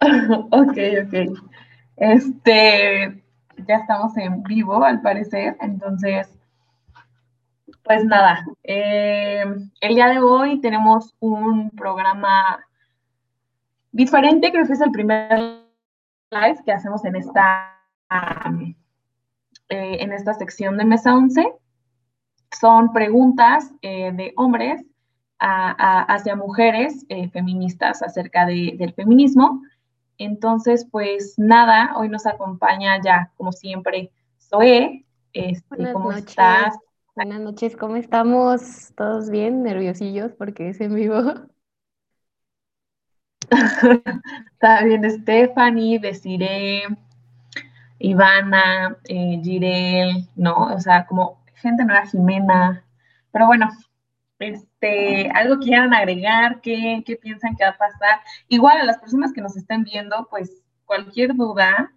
ok, ok. Este, ya estamos en vivo al parecer, entonces, pues nada, eh, el día de hoy tenemos un programa diferente, creo que es el primer live que hacemos en esta, eh, en esta sección de Mesa 11. Son preguntas eh, de hombres hacia mujeres feministas acerca del feminismo. Entonces, pues nada, hoy nos acompaña ya, como siempre, Zoe. Este, ¿Cómo estás? Buenas noches, ¿cómo estamos? ¿Todos bien? ¿Nerviosillos porque es en vivo? Bien, Stephanie, Desiree, Ivana, eh, Girel, ¿no? O sea, como gente nueva, Jimena. Pero bueno, este, algo quieran agregar, ¿qué, qué piensan que va a pasar. Igual a las personas que nos estén viendo, pues cualquier duda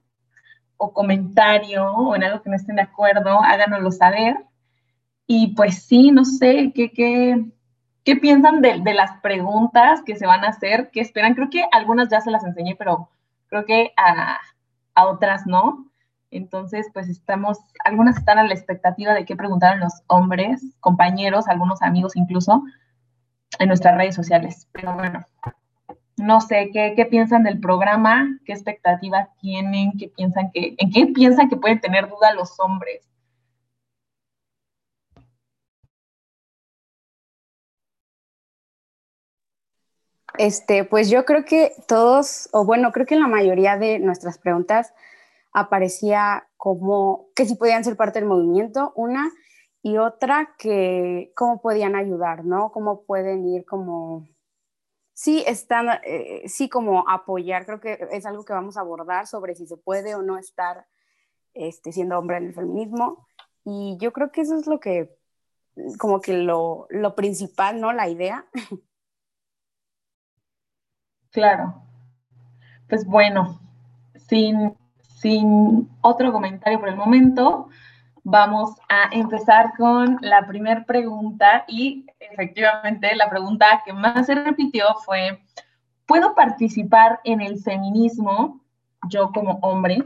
o comentario o en algo que no estén de acuerdo, háganoslo saber. Y pues sí, no sé, ¿qué, qué, qué piensan de, las preguntas que se van a hacer? ¿Qué esperan? Creo que algunas ya se las enseñé, pero creo que a, a otras no. Entonces, pues estamos, algunas están a la expectativa de qué preguntaron los hombres, compañeros, algunos amigos incluso, en nuestras redes sociales. Pero bueno, no sé, ¿qué, qué piensan del programa? ¿Qué expectativa tienen? ¿Qué piensan que, ¿En qué piensan que pueden tener duda los hombres? Este, pues yo creo que todos, o bueno, creo que la mayoría de nuestras preguntas aparecía como que si podían ser parte del movimiento, una, y otra que cómo podían ayudar, ¿no? Cómo pueden ir como, sí, están, eh, sí, como apoyar, creo que es algo que vamos a abordar sobre si se puede o no estar este, siendo hombre en el feminismo. Y yo creo que eso es lo que, como que lo, lo principal, ¿no? La idea. Claro. Pues bueno, sin sin otro comentario por el momento, vamos a empezar con la primera pregunta y efectivamente la pregunta que más se repitió fue, ¿puedo participar en el feminismo yo como hombre?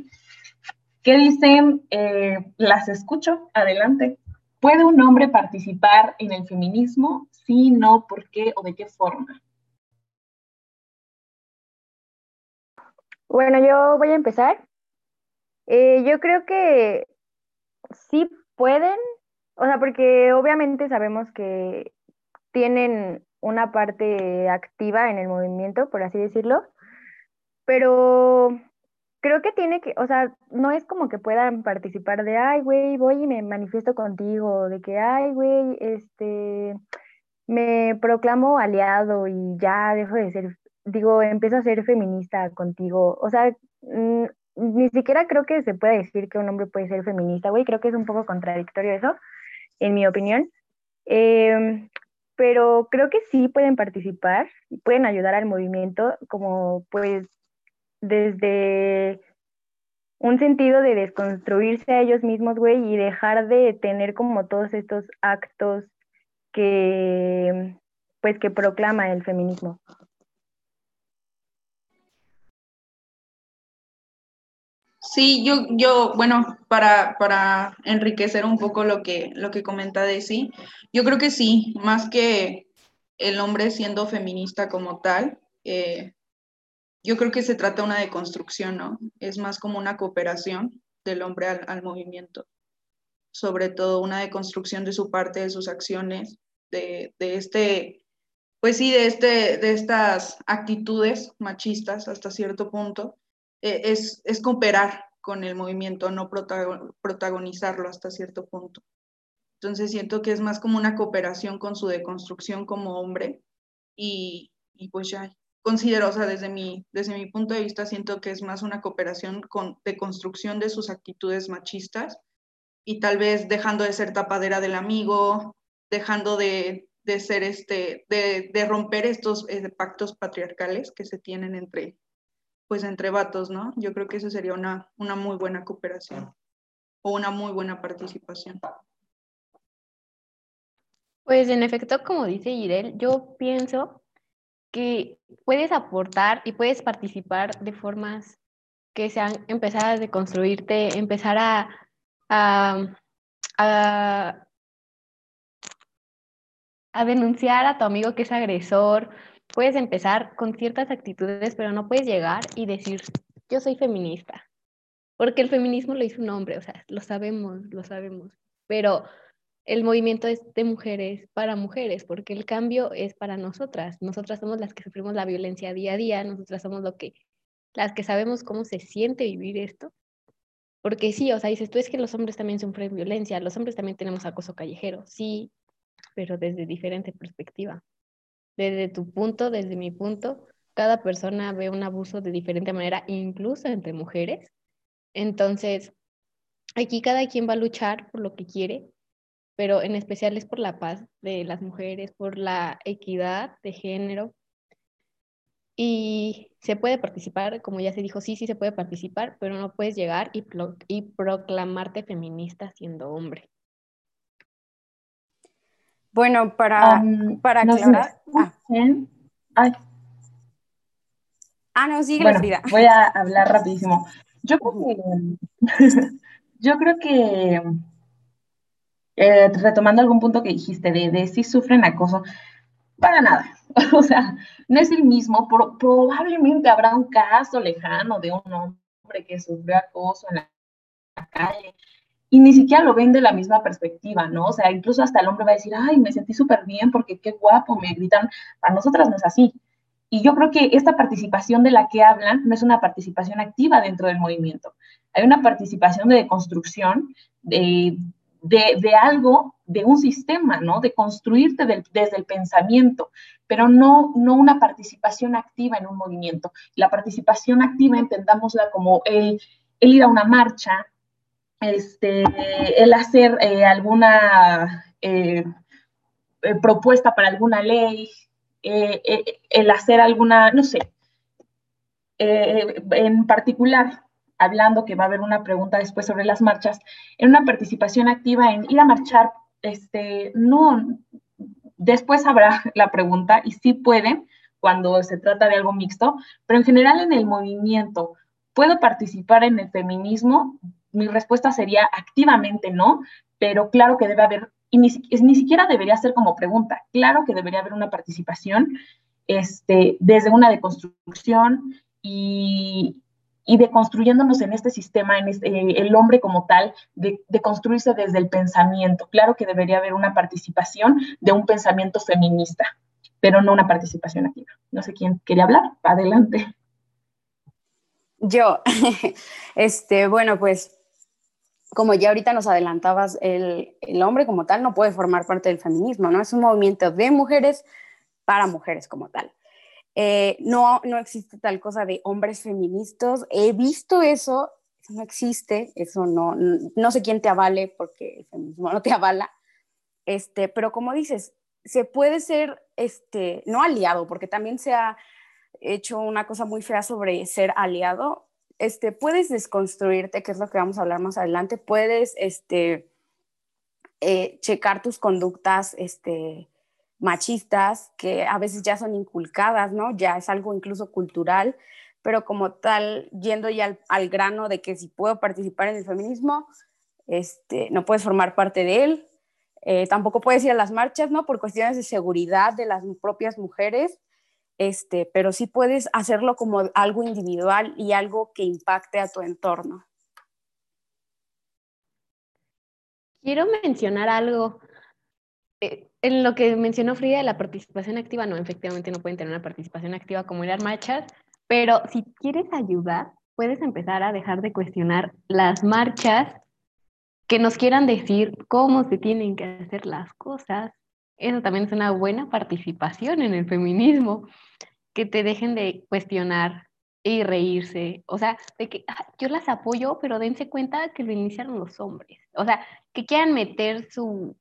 ¿Qué dicen? Eh, las escucho, adelante. ¿Puede un hombre participar en el feminismo? Sí, no, ¿por qué o de qué forma? Bueno, yo voy a empezar. Eh, yo creo que sí pueden, o sea, porque obviamente sabemos que tienen una parte activa en el movimiento, por así decirlo, pero creo que tiene que, o sea, no es como que puedan participar de, ay, güey, voy y me manifiesto contigo, de que, ay, güey, este, me proclamo aliado y ya dejo de ser, digo, empiezo a ser feminista contigo, o sea, ni siquiera creo que se pueda decir que un hombre puede ser feminista, güey, creo que es un poco contradictorio eso, en mi opinión. Em, pero creo que sí pueden participar, pueden ayudar al movimiento, como pues desde un sentido de desconstruirse a ellos mismos, güey, y dejar de tener como todos estos actos que, pues, que proclama el feminismo. Sí, yo, yo bueno, para, para enriquecer un poco lo que, lo que comenta Desi, yo creo que sí, más que el hombre siendo feminista como tal, eh, yo creo que se trata de una deconstrucción, ¿no? Es más como una cooperación del hombre al, al movimiento, sobre todo una deconstrucción de su parte, de sus acciones, de, de este, pues sí, de, este, de estas actitudes machistas hasta cierto punto eh, es, es cooperar con el movimiento, no protagonizarlo hasta cierto punto. Entonces siento que es más como una cooperación con su deconstrucción como hombre y, y pues ya considero, o sea, desde mi, desde mi punto de vista siento que es más una cooperación con, de construcción de sus actitudes machistas y tal vez dejando de ser tapadera del amigo, dejando de, de ser este, de, de romper estos eh, pactos patriarcales que se tienen entre, pues entre vatos, ¿no? Yo creo que eso sería una, una muy buena cooperación o una muy buena participación. Pues en efecto, como dice Irel, yo pienso que puedes aportar y puedes participar de formas que sean empezar a deconstruirte, empezar a, a, a, a denunciar a tu amigo que es agresor. Puedes empezar con ciertas actitudes, pero no puedes llegar y decir, yo soy feminista. Porque el feminismo lo hizo un hombre, o sea, lo sabemos, lo sabemos. Pero el movimiento es de mujeres para mujeres, porque el cambio es para nosotras. Nosotras somos las que sufrimos la violencia día a día, nosotras somos lo que, las que sabemos cómo se siente vivir esto. Porque sí, o sea, dices tú es que los hombres también sufren violencia, los hombres también tenemos acoso callejero, sí, pero desde diferente perspectiva. Desde tu punto, desde mi punto, cada persona ve un abuso de diferente manera, incluso entre mujeres. Entonces, aquí cada quien va a luchar por lo que quiere, pero en especial es por la paz de las mujeres, por la equidad de género. Y se puede participar, como ya se dijo, sí, sí se puede participar, pero no puedes llegar y, y proclamarte feminista siendo hombre. Bueno, para, um, para aclarar. ah. ah. no, sigue bueno, Frida. Voy a hablar rapidísimo. Yo creo que, yo creo que eh, retomando algún punto que dijiste de, de, si sufren acoso, para nada. O sea, no es el mismo. probablemente habrá un caso lejano de un hombre que sufrió acoso en la, calle y ni siquiera lo ven de la misma perspectiva, ¿no? O sea, incluso hasta el hombre va a decir, ay, me sentí súper bien porque qué guapo, me gritan. Para nosotras no es así. Y yo creo que esta participación de la que hablan no es una participación activa dentro del movimiento. Hay una participación de construcción, de, de, algo, de un sistema, ¿no? De construirte desde el pensamiento, pero no, no una participación activa en un movimiento. La participación activa, entendámosla como el, ir a una marcha, este, el hacer eh, alguna eh, eh, propuesta para alguna ley, el hacer alguna, no sé, en particular, hablando, que va a haber una pregunta después sobre las marchas, en una participación activa en ir a marchar, este, no, después habrá la pregunta y sí pueden cuando se trata de algo mixto, pero en general en el movimiento, ¿puedo participar en el feminismo? Mi respuesta sería activamente no, pero claro que debe haber, y ni, ni siquiera debería ser como pregunta, claro que debería haber una participación este, desde una deconstrucción y, y de construyéndonos en este sistema, en este, eh, el hombre como tal, de, de, construirse desde el pensamiento. Claro que debería haber una participación de un pensamiento feminista, pero no una participación activa. No sé quién quería hablar. Adelante. Yo, este, bueno, pues como ya ahorita nos adelantabas, el, el hombre como tal no puede formar parte del feminismo, ¿no? Es un movimiento de mujeres para mujeres como tal. Eh, no, no existe tal cosa de hombres feministas. He visto eso, eso no existe, eso no, no sé quién te avale porque el feminismo no te avala. Este, pero como dices, se puede ser, este, no aliado, porque también se ha hecho una cosa muy fea sobre ser aliado. Este, puedes desconstruirte, que es lo que vamos a hablar más adelante, puedes, este, eh, checar tus conductas, este, machistas que a veces ya son inculcadas, ¿no? Ya es algo incluso cultural, pero como tal, yendo ya al, grano de que si puedo participar en el feminismo, este, no puedes formar parte de él, eh, tampoco puedes ir a las marchas, ¿no? Por cuestiones de seguridad de las propias mujeres, este, pero sí puedes hacerlo como algo individual y algo que impacte a tu entorno. Quiero mencionar algo eh, en lo que mencionó Frida de la participación activa, no, efectivamente no pueden tener una participación activa como ir a marchas, pero si quieres ayudar, puedes empezar a dejar de cuestionar las marchas que nos quieran decir cómo se tienen que hacer las cosas. Eso también es una buena participación en el feminismo, que te dejen de cuestionar y reírse. O sea, de que yo las apoyo, pero dense cuenta que lo iniciaron los hombres. O sea, que quieran meter su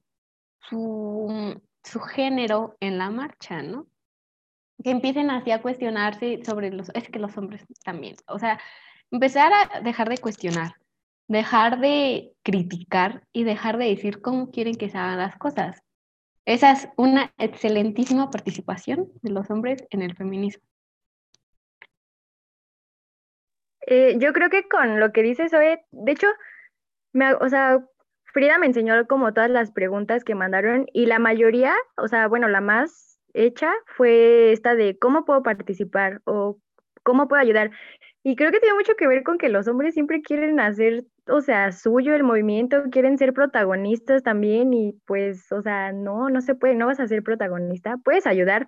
su su género en la marcha, ¿no? Que empiecen así a cuestionarse sobre los, es que los hombres también, o sea, empezar a dejar de cuestionar, dejar de criticar y dejar de decir cómo quieren que se hagan las cosas. Esa es una excelentísima participación de los hombres en el feminismo. Eh, yo creo que con lo que dices, hoy, de hecho, me, o sea, Frida me enseñó como todas las preguntas que mandaron y la mayoría, o sea, bueno, la más hecha fue esta de cómo puedo participar o cómo puedo ayudar. Y creo que tiene mucho que ver con que los hombres siempre quieren hacer, o sea, suyo el movimiento, quieren ser protagonistas también y pues, o sea, no, no se puede, no vas a ser protagonista, puedes ayudar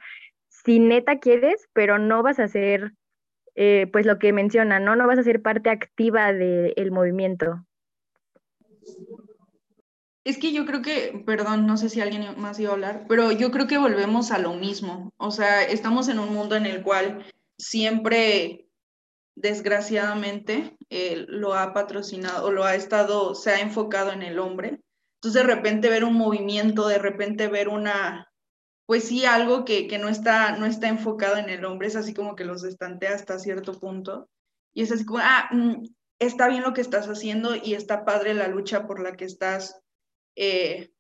si neta quieres, pero no vas a ser, eh, pues lo que menciona, ¿no? No vas a ser parte activa del movimiento. Es que yo creo que, perdón, no sé si alguien más iba a hablar, pero yo creo que volvemos a lo mismo. O sea, estamos en un mundo en el cual siempre, desgraciadamente, eh, lo ha patrocinado o lo ha estado, se ha enfocado en el hombre. Entonces, de repente ver un movimiento, de repente ver una, pues sí, algo que, que no, está, no está enfocado en el hombre, es así como que los estantea hasta cierto punto. Y es así como, ah, mm, está bien lo que estás haciendo y está padre la lucha por la que estás eh,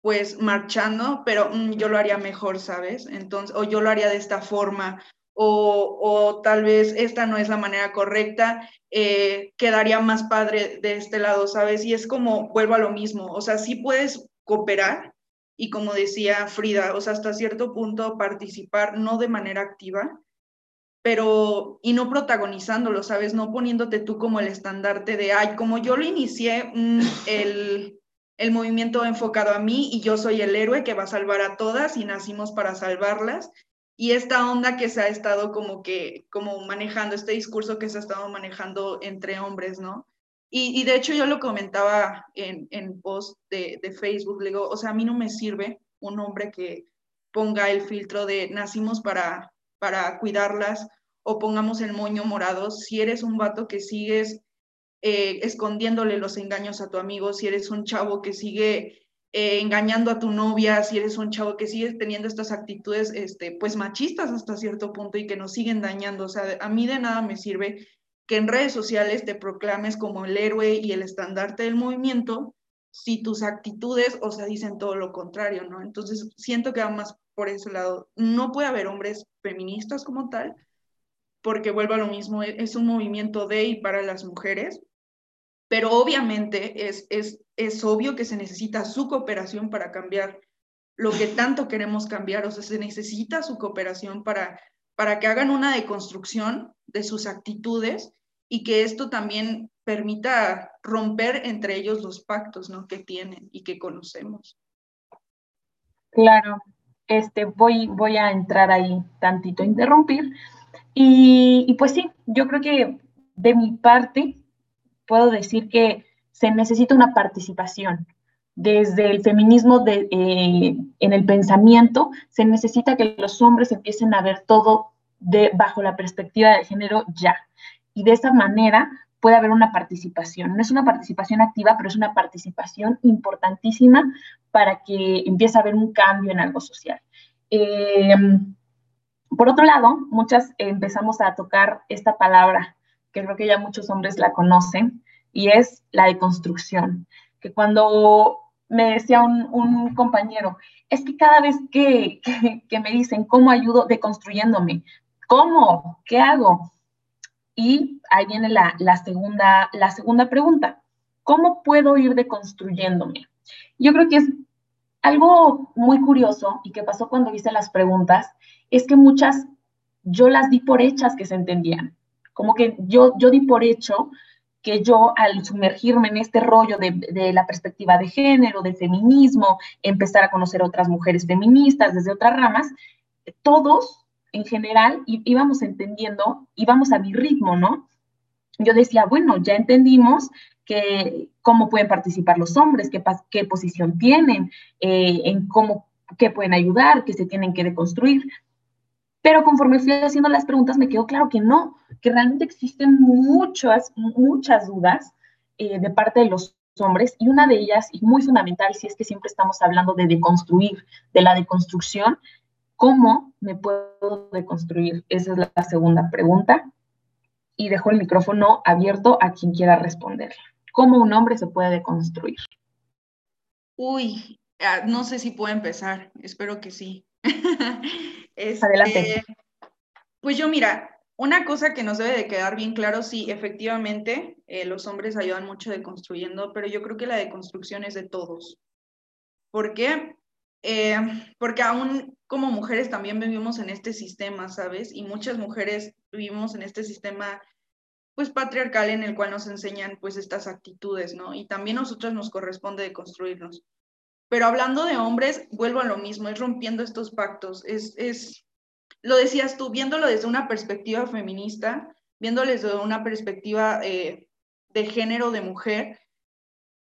pues marchando, pero mm, yo lo haría mejor, ¿sabes? Entonces, o yo lo haría de esta forma, o, o tal vez esta no es la manera correcta, eh, quedaría más padre de este lado, ¿sabes? Y es como, vuelvo a lo mismo, o sea, sí puedes cooperar y como decía Frida, o sea, hasta cierto punto participar, no de manera activa, pero y no protagonizándolo, ¿sabes? No poniéndote tú como el estandarte de, ay, como yo lo inicié, mm, el el movimiento enfocado a mí y yo soy el héroe que va a salvar a todas y nacimos para salvarlas. Y esta onda que se ha estado como que, como manejando, este discurso que se ha estado manejando entre hombres, ¿no? Y, de hecho yo lo comentaba en, en post de, de Facebook, le digo, o sea, a mí no me sirve un hombre que ponga el filtro de nacimos para, para cuidarlas o pongamos el moño morado, si eres un vato que sigues eh, escondiéndole los engaños a tu amigo, si eres un chavo que sigue eh, engañando a tu novia, si eres un chavo que sigue teniendo estas actitudes, este, pues machistas hasta cierto punto y que nos siguen dañando. O sea, a mí de nada me sirve que en redes sociales te proclames como el héroe y el estandarte del movimiento si tus actitudes, o sea, dicen todo lo contrario, ¿no? Entonces, siento que va más por ese lado. No puede haber hombres feministas como tal, porque vuelvo a lo mismo, e-, es un movimiento de y para las mujeres, pero obviamente es, es, es obvio que se necesita su cooperación para cambiar lo que tanto queremos cambiar, o sea, se necesita su cooperación para, para que hagan una deconstrucción de sus actitudes y que esto también permita romper entre ellos los pactos ¿no? que tienen y que conocemos. Claro, este, voy, voy a entrar ahí tantito a interrumpir, y, pues sí, yo creo que de mi parte puedo decir que se necesita una participación. Desde el feminismo de, eh, en el pensamiento, se necesita que los hombres empiecen a ver todo de, bajo la perspectiva de género ya. Y de esa manera puede haber una participación. No es una participación activa, pero es una participación importantísima para que empiece a haber un cambio en algo social. Eh, por otro lado, muchas empezamos a tocar esta palabra, que creo que ya muchos hombres la conocen, y es la deconstrucción. Que cuando me decía un, compañero, es que cada vez que, me dicen cómo ayudo deconstruyéndome, ¿cómo? ¿Qué hago? Y ahí viene la, segunda, la segunda pregunta. ¿Cómo puedo ir deconstruyéndome? Yo creo que es algo muy curioso y que pasó cuando hice las preguntas, es que muchas yo las di por hechas que se entendían. Como que yo, yo di por hecho que yo al sumergirme en este rollo de, de, la perspectiva de género, de feminismo, empezar a conocer otras mujeres feministas desde otras ramas, todos en general íbamos entendiendo, íbamos a mi ritmo, ¿no? Yo decía, bueno, ya entendimos que cómo pueden participar los hombres, qué, qué posición tienen, eh, en cómo, qué pueden ayudar, qué se tienen que deconstruir. Pero conforme fui haciendo las preguntas, me quedó claro que no, que realmente existen muchas, muchas dudas eh, de parte de los hombres y una de ellas, y muy fundamental, si es que siempre estamos hablando de deconstruir, de la deconstrucción, ¿cómo me puedo deconstruir? Esa es la segunda pregunta. Y dejo el micrófono abierto a quien quiera responder. ¿Cómo un hombre se puede deconstruir? Uy, ah, no sé si puedo empezar, espero que sí. Adelante. Este, pues yo mira, una cosa que nos debe de quedar bien claro, sí, efectivamente, eh, los hombres ayudan mucho deconstruyendo, pero yo creo que la deconstrucción es de todos. ¿Por qué? Eh, porque aún como mujeres también vivimos en este sistema, ¿sabes? Y muchas mujeres vivimos en este sistema pues patriarcal en el cual nos enseñan pues estas actitudes, ¿no? Y también a nosotros nos corresponde deconstruirnos. Pero hablando de hombres, vuelvo a lo mismo, es rompiendo estos pactos, es, es lo decías tú, viéndolo desde una perspectiva feminista, viéndolo desde una perspectiva eh, de género de mujer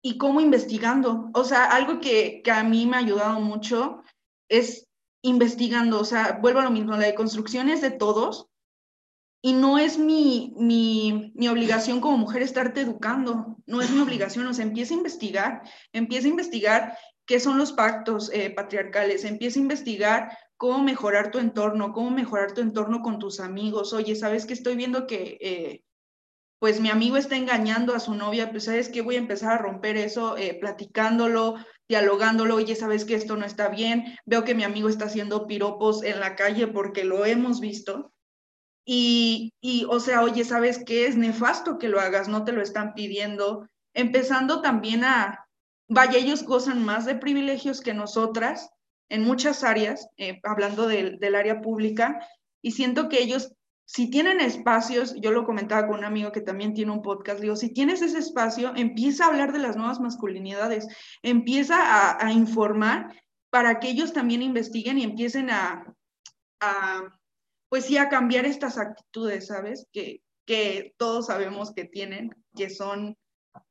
y cómo investigando. O sea, algo que, que, a mí me ha ayudado mucho es investigando, o sea, vuelvo a lo mismo, la deconstrucción es de todos y no es mi, mi, mi obligación como mujer estarte educando, no es mi obligación, o sea, empieza a investigar, empieza a investigar qué son los pactos eh, patriarcales, empieza a investigar cómo mejorar tu entorno, cómo mejorar tu entorno con tus amigos. Oye, ¿sabes que estoy viendo que eh, pues mi amigo está engañando a su novia? Pues sabes que voy a empezar a romper eso eh, platicándolo, dialogándolo. Oye, ¿sabes que esto no está bien? Veo que mi amigo está haciendo piropos en la calle porque lo hemos visto. Y, y, o sea, oye, ¿sabes qué? Es nefasto que lo hagas, no te lo están pidiendo. Empezando también a, vaya, ellos gozan más de privilegios que nosotras, en muchas áreas, eh, hablando del, área pública, y siento que ellos, si tienen espacios, yo lo comentaba con un amigo que también tiene un podcast, digo, si tienes ese espacio, empieza a hablar de las nuevas masculinidades, empieza a, a informar para que ellos también investiguen y empiecen a, a, pues sí, a cambiar estas actitudes, ¿sabes? Que, que todos sabemos que tienen, que son,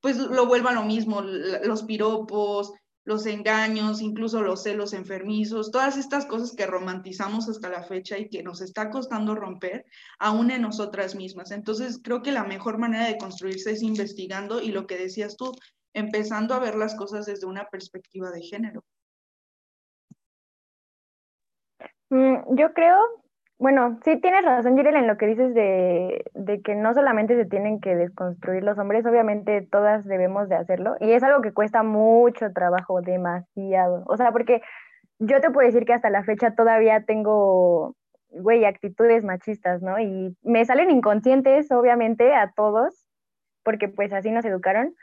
pues lo vuelvo a lo mismo, los piropos, los engaños, incluso los celos enfermizos, todas estas cosas que romantizamos hasta la fecha y que nos está costando romper, aún en nosotras mismas. Entonces, creo que la mejor manera de construirse es investigando y lo que decías tú, empezando a ver las cosas desde una perspectiva de género. Mm, yo creo bueno, sí tienes razón, Jirel, en lo que dices de, que no solamente se tienen que desconstruir los hombres, obviamente todas debemos de hacerlo, y es algo que cuesta mucho trabajo, demasiado. O sea, porque yo te puedo decir que hasta la fecha todavía tengo, güey, actitudes machistas, ¿no? Y me salen inconscientes, obviamente, a todos, porque pues así nos educaron,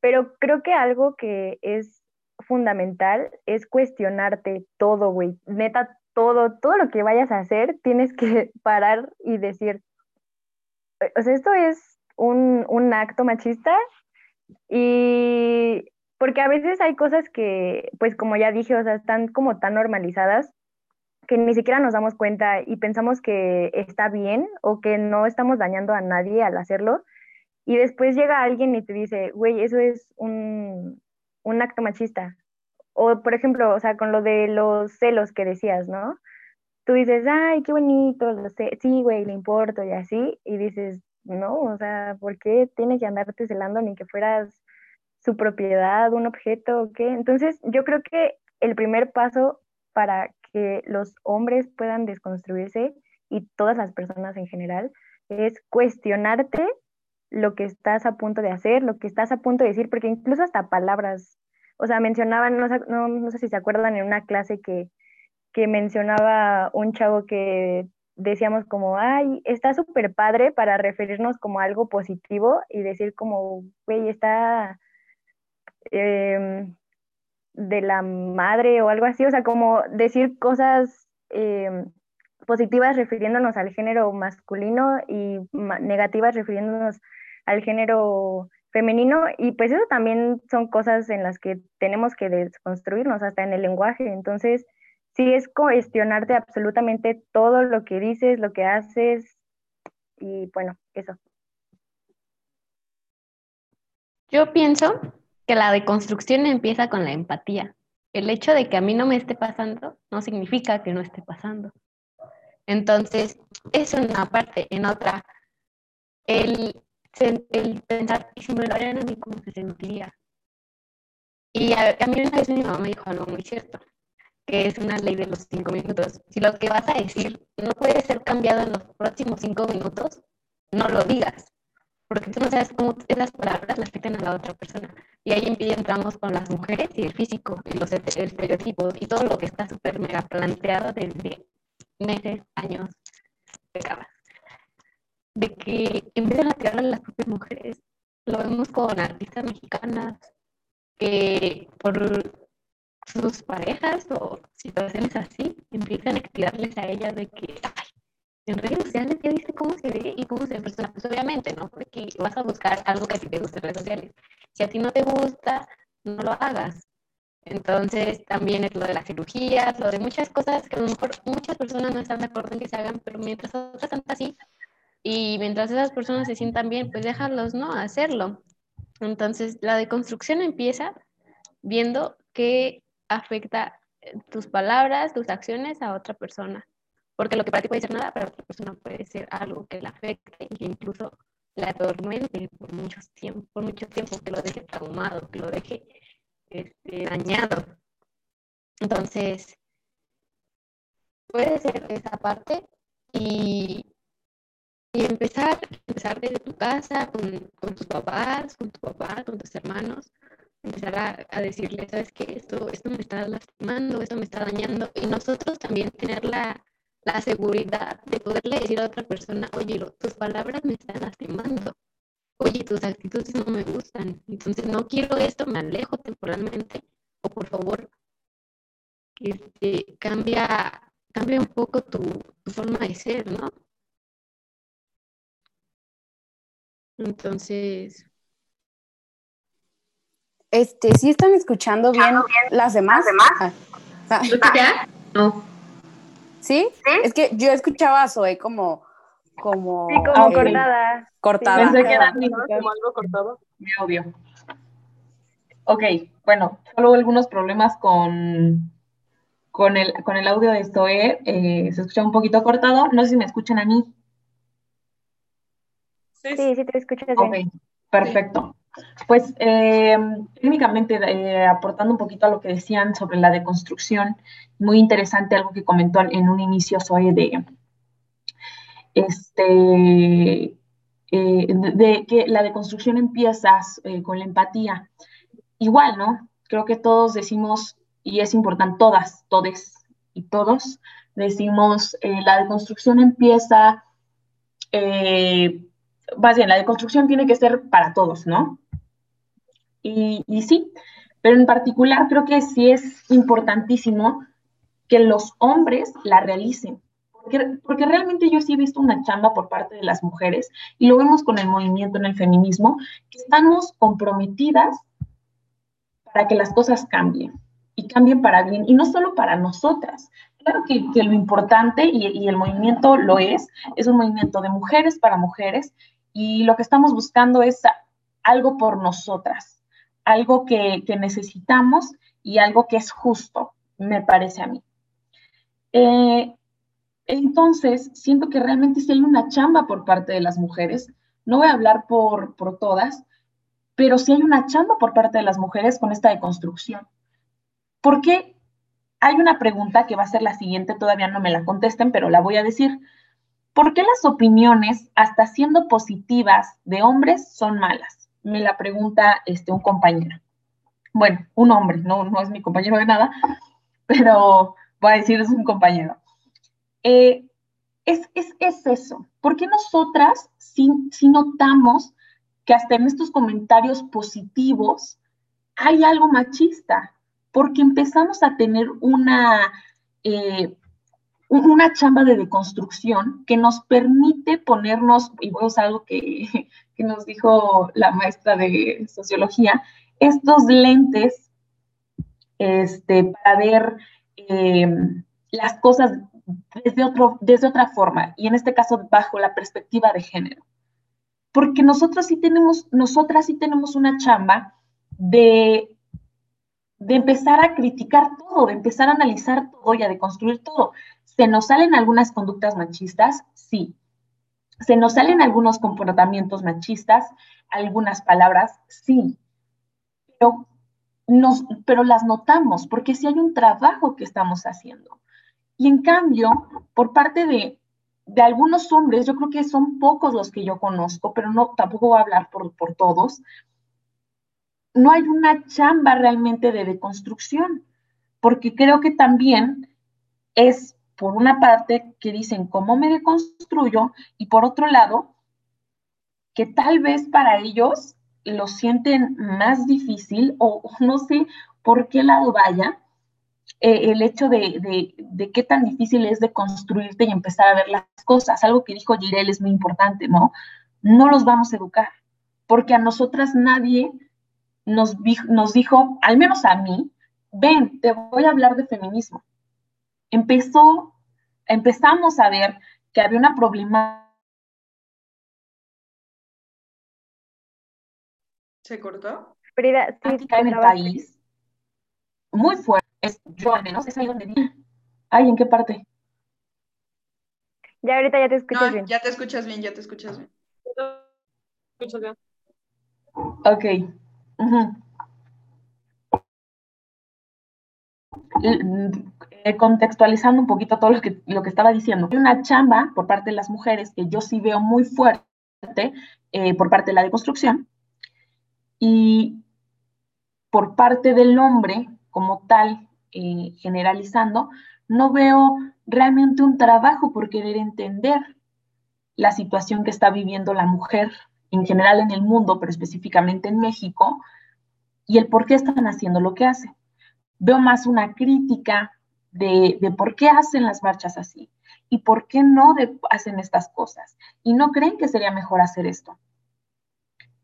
pero creo que algo que es fundamental es cuestionarte todo, güey. Neta, todo, todo lo que vayas a hacer, tienes que parar y decir, o sea, esto es un, un acto machista y porque a veces hay cosas que, pues como ya dije, o sea, están como tan normalizadas que ni siquiera nos damos cuenta y pensamos que está bien o que no estamos dañando a nadie al hacerlo. Y después llega alguien y te dice, güey, eso es un, un acto machista. O, por ejemplo, o sea, con lo de los celos que decías, ¿no? Tú dices, ay, qué bonito, lo sé. sí, güey, le importo y así, y dices, no, o sea, ¿por qué tienes que andarte celando ni que fueras su propiedad, un objeto o qué? Entonces, yo creo que el primer paso para que los hombres puedan desconstruirse y todas las personas en general es cuestionarte lo que estás a punto de hacer, lo que estás a punto de decir, porque incluso hasta palabras o sea, mencionaban, no, no, sé si se acuerdan en una clase que, que mencionaba un chavo que decíamos como, ay, está súper padre para referirnos como algo positivo y decir como, güey, está em, de la madre o algo así, o sea, como decir cosas em, positivas refiriéndonos al género masculino y negativas refiriéndonos al género femenino y pues eso también son cosas en las que tenemos que desconstruirnos hasta en el lenguaje. Entonces, sí es cuestionarte absolutamente todo lo que dices, lo que haces y bueno, eso. Yo pienso que la deconstrucción empieza con la empatía. El hecho de que a mí no me esté pasando no significa que no esté pasando. Entonces, es una parte. En otra, el el pensar, si me lo harían a mí, ¿cómo se sentiría? Y a, mí una vez mi mamá me dijo algo muy cierto, que es una ley de los cinco minutos. Si lo que vas a decir no puede ser cambiado en los próximos cinco minutos, no lo digas, porque tú no sabes cómo esas palabras le afectan a la otra persona. Y ahí entramos con las mujeres y el físico, y los estereotipos, y todo lo que está súper mega planteado desde meses, años, décadas. De que empiezan a tirarle a las propias mujeres. Lo vemos con artistas mexicanas que por sus parejas o situaciones así empiezan a tirarles a ellas de que, ay, en redes sociales ya dice cómo se ve y cómo se ve persona. Pues obviamente, ¿no? Porque vas a buscar algo que a ti te guste en redes sociales. Si a ti no te gusta, no lo hagas. Entonces, también es lo de las cirugías, lo de muchas cosas que a lo mejor muchas personas no están de acuerdo en que se hagan, pero mientras otras están así y mientras esas personas se sientan bien, pues déjalos, ¿no? Hacerlo. Entonces, la deconstrucción empieza viendo qué afecta eh, tus palabras, tus acciones a otra persona. Porque lo que para ti puede ser nada, para otra persona puede ser algo que la afecte e incluso la atormente por, muchos tiempo, por mucho tiempo, que lo deje traumado, que lo deje este, dañado. Entonces, puede ser esa parte y, y empezar, empezar desde tu casa, con, tus papás, con tu papá, con tus hermanos, empezar a, a decirle, sabes que esto, esto me está lastimando, esto me está dañando, y nosotros también tener la, la seguridad de poderle decir a otra persona, oye, tus palabras me están lastimando, oye, tus actitudes no me gustan, entonces no quiero esto, me alejo temporalmente, o por favor, este, cambia, cambia un poco tu forma de ser, ¿no? Entonces, este, ¿sí están escuchando bien, las demás? ¿Las demás? Ah. No. ¿Sí? Es que yo escuchaba a Zoe como... como sí, como cortada. Cortada. Pensé que era como algo cortado. Me obvio. Ok, bueno, solo algunos problemas con, con, el, con el audio de Zoe. Eh, se escucha un poquito cortado. No sé si me escuchan a mí. Sí, sí, te escuchas bien. Perfecto. Pues eh, técnicamente, eh, aportando un poquito a lo que decían sobre la deconstrucción, muy interesante algo que comentó en un inicio soy de, este, eh, de, que la deconstrucción empieza con la empatía. Igual, ¿no? Creo que todos decimos, y es importante, todas, todes y todos, decimos, la deconstrucción empieza más bien, la deconstrucción tiene que ser para todos, ¿no? Y, sí, pero en particular creo que sí es importantísimo que los hombres la realicen, porque, porque, realmente yo sí he visto una chamba por parte de las mujeres, y lo vemos con el movimiento en el feminismo, que estamos comprometidas para que las cosas cambien, y cambien para bien, y no solo para nosotras. Claro que, que lo importante, y, y el movimiento lo es, es un movimiento de mujeres para mujeres, y lo que estamos buscando es algo por nosotras, algo que, necesitamos y algo que es justo, me parece a mí. Eh, entonces, siento que realmente sí hay una chamba por parte de las mujeres. No voy a hablar por, por todas, pero sí hay una chamba por parte de las mujeres con esta deconstrucción. ¿Por qué? Hay una pregunta que va a ser la siguiente, todavía no me la contesten, pero la voy a decir. ¿Por qué las opiniones, hasta siendo positivas, de hombres son malas? Me la pregunta este, un compañero. Bueno, un hombre, no, es mi compañero de nada, pero voy a decir es un compañero. Eh, es, eso. ¿Por qué nosotras si, notamos que hasta en estos comentarios positivos hay algo machista? Porque empezamos a tener una eh, una chamba de deconstrucción que nos permite ponernos, y voy a usar algo que, nos dijo la maestra de sociología, estos lentes este, para ver em, las cosas desde, otro, desde otra forma, y en este caso bajo la perspectiva de género. Porque nosotros sí tenemos, nosotras sí tenemos una chamba de, de empezar a criticar todo, de empezar a analizar todo y a deconstruir todo. ¿Se nos salen algunas conductas machistas? Sí. ¿Se nos salen algunos comportamientos machistas? ¿Algunas palabras? Sí. Pero nos, pero las notamos, porque sí hay un trabajo que estamos haciendo. Y en cambio, por parte de, de algunos hombres, yo creo que son pocos los que yo conozco, pero no, tampoco voy a hablar por, por todos, no hay una chamba realmente de deconstrucción, porque creo que también es, por una parte, que dicen cómo me deconstruyo, y por otro lado, que tal vez para ellos lo sienten más difícil o no sé por qué lado vaya, eh, el hecho de, de, qué tan difícil es de construirte y empezar a ver las cosas. Algo que dijo Girel es muy importante, ¿no? No los vamos a educar, porque a nosotras nadie nos, nos dijo, al menos a mí, ven, te voy a hablar de feminismo. Empezó, empezamos a ver que había una problema. ¿Se cortó? Frida, sí, en el país muy fuerte. Es, yo al menos es ahí donde digo, ay, ¿en qué parte? Ya ahorita ya te escuchas no, bien. Ya te escuchas bien, ya te escuchas bien. escuchas bien. Ok. Contextualizando un poquito todo lo que, lo que estaba diciendo, hay una chamba por parte de las mujeres que yo sí veo muy fuerte eh, por parte de la deconstrucción y por parte del hombre como tal, eh, generalizando, no veo realmente un trabajo por querer entender la situación que está viviendo la mujer en general en el mundo, pero específicamente en México, y el por qué están haciendo lo que hacen. Veo más una crítica de, por qué hacen las marchas así y por qué no hacen estas cosas. Y no creen que sería mejor hacer esto.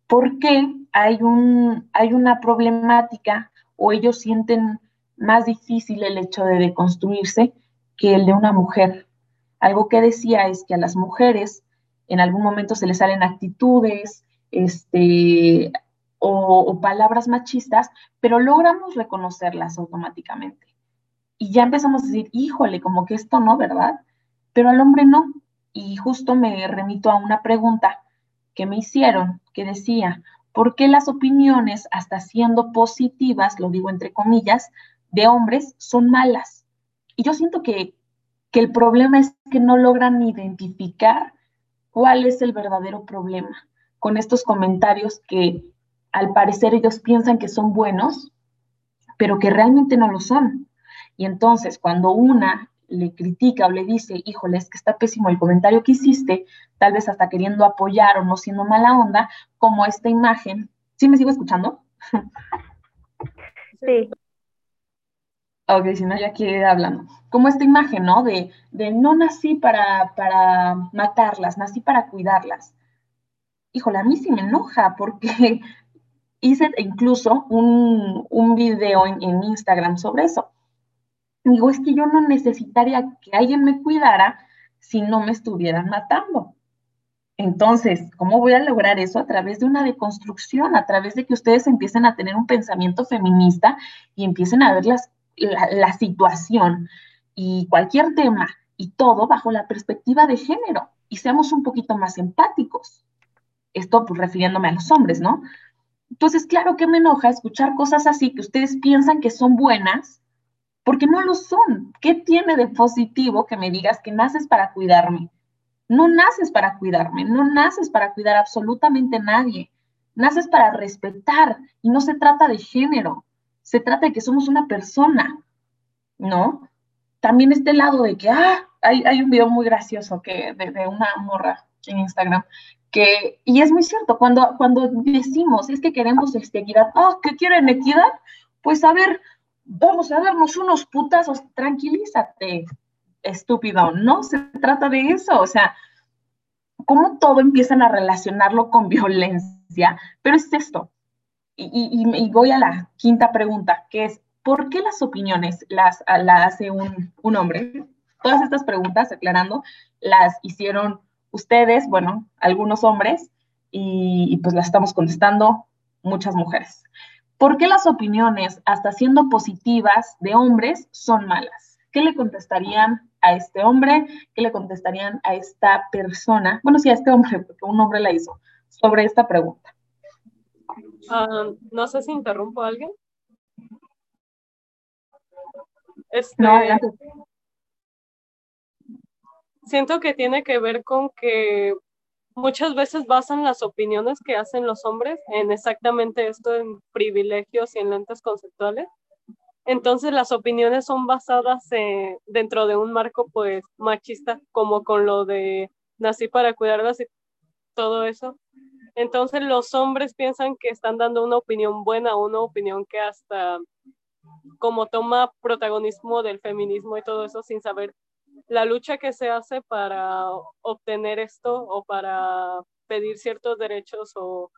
¿Por qué hay, un, hay una problemática o ellos sienten más difícil el hecho de deconstruirse que el de una mujer? Algo que decía es que a las mujeres en algún momento se les salen actitudes este, o, palabras machistas, pero logramos reconocerlas automáticamente. Y ya empezamos a decir, híjole, como que esto no, ¿verdad? Pero al hombre no. Y justo me remito a una pregunta que me hicieron, que decía, ¿por qué las opiniones, hasta siendo positivas, lo digo entre comillas, de hombres, son malas? Y yo siento que, que el problema es que no logran identificar cuál es el verdadero problema con estos comentarios que al parecer ellos piensan que son buenos, pero que realmente no lo son. Y entonces cuando una le critica o le dice, híjole, es que está pésimo el comentario que hiciste, tal vez hasta queriendo apoyar o no siendo mala onda, como esta imagen. ¿Sí me sigo escuchando? Sí. Ok, si no, ya aquí hablando. Como esta imagen, ¿no? De, de no nací para, para matarlas, nací para cuidarlas. Híjole, a mí sí me enoja porque hice incluso un, un video en, en, Instagram sobre eso. Digo, es que yo no necesitaría que alguien me cuidara si no me estuvieran matando. Entonces, ¿cómo voy a lograr eso? A través de una deconstrucción, a través de que ustedes empiecen a tener un pensamiento feminista y empiecen a ver las la, situación y cualquier tema y todo bajo la perspectiva de género y seamos un poquito más empáticos. Esto pues refiriéndome a los hombres, ¿no? Entonces, claro que me enoja escuchar cosas así que ustedes piensan que son buenas, porque no lo son. ¿Qué tiene de positivo que me digas que naces para cuidarme? No naces para cuidarme, no naces para cuidar absolutamente nadie. Naces para respetar y no se trata de género se trata de que somos una persona, ¿no? También este lado de que, ah, hay, un video muy gracioso que, de, una morra en Instagram, que, y es muy cierto, cuando, cuando decimos, es que queremos este, equidad, oh, ¿qué quieren equidad? Pues a ver, vamos a darnos unos putazos, tranquilízate, estúpido, no se trata de eso, o sea, cómo todo empiezan a relacionarlo con violencia, pero es esto, y, voy a la quinta pregunta, que es, ¿por qué las opiniones las, hace un, hombre? Todas estas preguntas, aclarando, las hicieron ustedes, bueno, algunos hombres, y, y pues las estamos contestando muchas mujeres. ¿Por qué las opiniones, hasta siendo positivas, de hombres son malas? ¿Qué le contestarían a este hombre? ¿Qué le contestarían a esta persona? Bueno, sí, a este hombre, porque un hombre la hizo, sobre esta pregunta. Ah, no sé si interrumpo a alguien. Este, No, siento que tiene que ver con que muchas veces basan las opiniones que hacen los hombres en exactamente esto, en privilegios y en lentes conceptuales. Entonces las opiniones son basadas dentro de un marco pues machista, como con lo de nací para cuidarlas y todo eso. Entonces los hombres piensan que están dando una opinión buena, una opinión que hasta como toma protagonismo del feminismo y todo eso sin saber la lucha que se hace para obtener esto o para pedir ciertos derechos o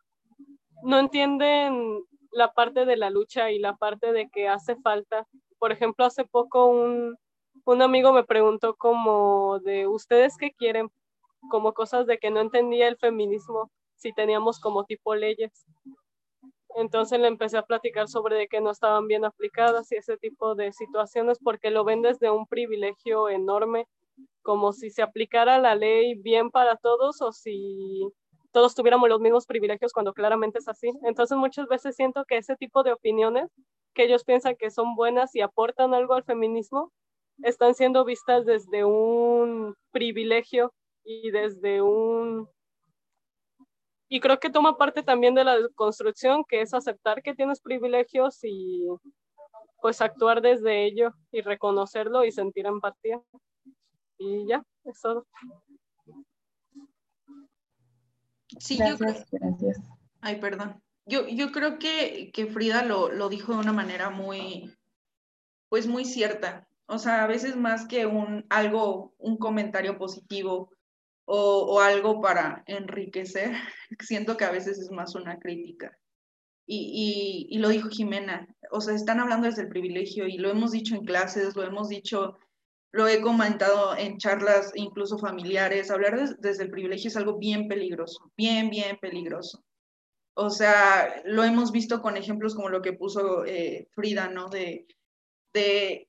no entienden la parte de la lucha y la parte de que hace falta. Por ejemplo, hace poco un, un amigo me preguntó como de ustedes qué quieren, como cosas de que no entendía el feminismo, si teníamos como tipo leyes. Entonces le empecé a platicar sobre de que no estaban bien aplicadas y ese tipo de situaciones porque lo ven desde un privilegio enorme, como si se aplicara la ley bien para todos o si todos tuviéramos los mismos privilegios cuando claramente es así. Entonces muchas veces siento que ese tipo de opiniones que ellos piensan que son buenas y aportan algo al feminismo, están siendo vistas desde un privilegio y desde un... Y creo que toma parte también de la construcción, que es aceptar que tienes privilegios y pues actuar desde ello y reconocerlo y sentir empatía. Y ya, eso. Sí, yo creo, Gracias, gracias. ay, perdón. Yo, yo creo que, que Frida lo, lo dijo de una manera muy, pues muy cierta. O sea, a veces más que un algo, un comentario positivo o, algo para enriquecer, siento que a veces es más una crítica. Y, y, y lo dijo Jimena, o sea, están hablando desde el privilegio y lo hemos dicho en clases, lo hemos dicho, lo he comentado en charlas incluso familiares, hablar des- desde el privilegio es algo bien peligroso, bien, bien peligroso. O sea, lo hemos visto con ejemplos como lo que puso eh, Frida, ¿no? De, de,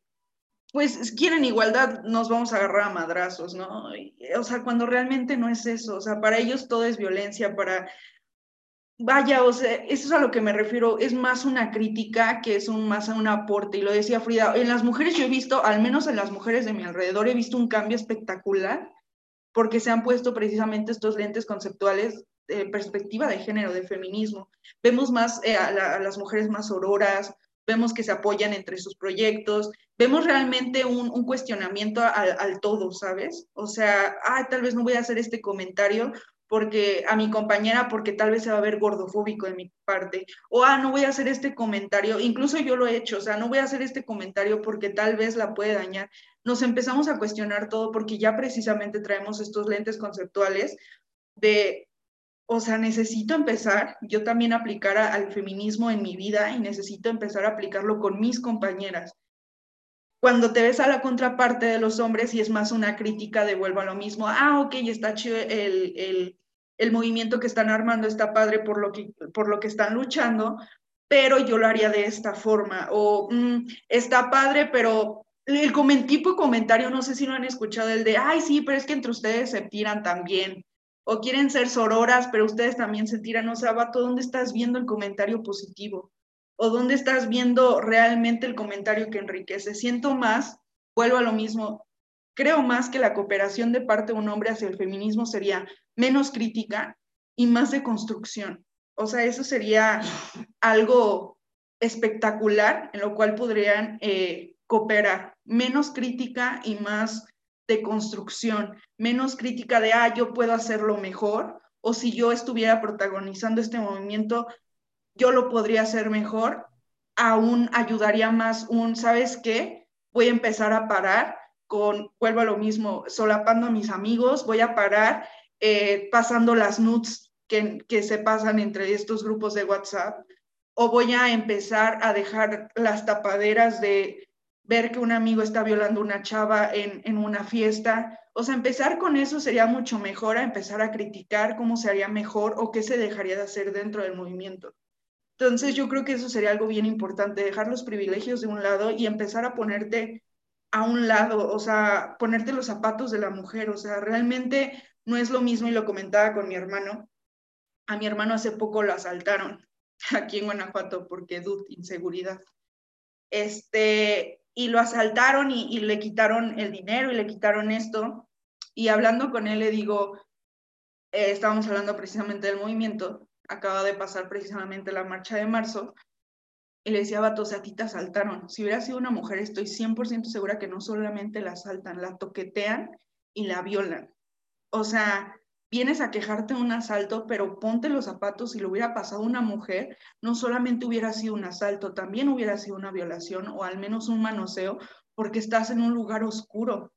pues quieren igualdad, nos vamos a agarrar a madrazos, ¿no? Y, o sea, cuando realmente no es eso, o sea, para ellos todo es violencia, para, vaya, o sea, eso es a lo que me refiero, es más una crítica que es un, más un aporte, y lo decía Frida, en las mujeres yo he visto, al menos en las mujeres de mi alrededor, he visto un cambio espectacular, porque se han puesto precisamente estos lentes conceptuales de perspectiva de género, de feminismo. Vemos más eh, a, a, las mujeres más auroras, vemos que se apoyan entre sus proyectos, vemos realmente un, un cuestionamiento al, todo, ¿sabes? O sea, ah, tal vez no voy a hacer este comentario porque a mi compañera porque tal vez se va a ver gordofóbico de mi parte o ah no voy a hacer este comentario incluso yo lo he hecho o sea no voy a hacer este comentario porque tal vez la puede dañar nos empezamos a cuestionar todo porque ya precisamente traemos estos lentes conceptuales de o sea, necesito empezar yo también aplicar al feminismo en mi vida y necesito empezar a aplicarlo con mis compañeras. Cuando te ves a la contraparte de los hombres y es más una crítica de vuelvo a lo mismo, ah, ok, está chido el, el, el movimiento que están armando, está padre por lo, que, por lo que están luchando, pero yo lo haría de esta forma, o mm, está padre, pero el tipo comentario, no sé si lo han escuchado, el de, ay, sí, pero es que entre ustedes se tiran también o quieren ser sororas, pero ustedes también se tiran, o sea, vato, ¿dónde estás viendo el comentario positivo? ¿O dónde estás viendo realmente el comentario que enriquece? Siento más, vuelvo a lo mismo, creo más que la cooperación de parte de un hombre hacia el feminismo sería menos crítica y más de construcción. O sea, eso sería algo espectacular en lo cual podrían eh, cooperar, menos crítica y más de construcción, menos crítica de, ah, yo puedo hacerlo mejor, o si yo estuviera protagonizando este movimiento, yo lo podría hacer mejor, aún ayudaría más un, ¿sabes qué? Voy a empezar a parar con, vuelvo a lo mismo, solapando a mis amigos, voy a parar eh, pasando las nudes que, que se pasan entre estos grupos de WhatsApp, o voy a empezar a dejar las tapaderas de ver que un amigo está violando una chava en, en, una fiesta. O sea, empezar con eso sería mucho mejor a empezar a criticar cómo se haría mejor o qué se dejaría de hacer dentro del movimiento. Entonces yo creo que eso sería algo bien importante, dejar los privilegios de un lado y empezar a ponerte a un lado, o sea, ponerte los zapatos de la mujer, o sea, realmente no es lo mismo y lo comentaba con mi hermano. A mi hermano hace poco lo asaltaron aquí en Guanajuato porque dud inseguridad. Este, y lo asaltaron y, le quitaron el dinero y le quitaron esto. Y hablando con él le digo, eh, estábamos hablando precisamente del movimiento, acaba de pasar precisamente la marcha de marzo, y le decía, vato, o sea, a ti te asaltaron. Si hubiera sido una mujer, estoy 100% segura que no solamente la asaltan, la toquetean y la violan. O sea, vienes a quejarte de un asalto, pero ponte los zapatos, si lo hubiera pasado una mujer, no solamente hubiera sido un asalto, también hubiera sido una violación o al menos un manoseo, porque estás en un lugar oscuro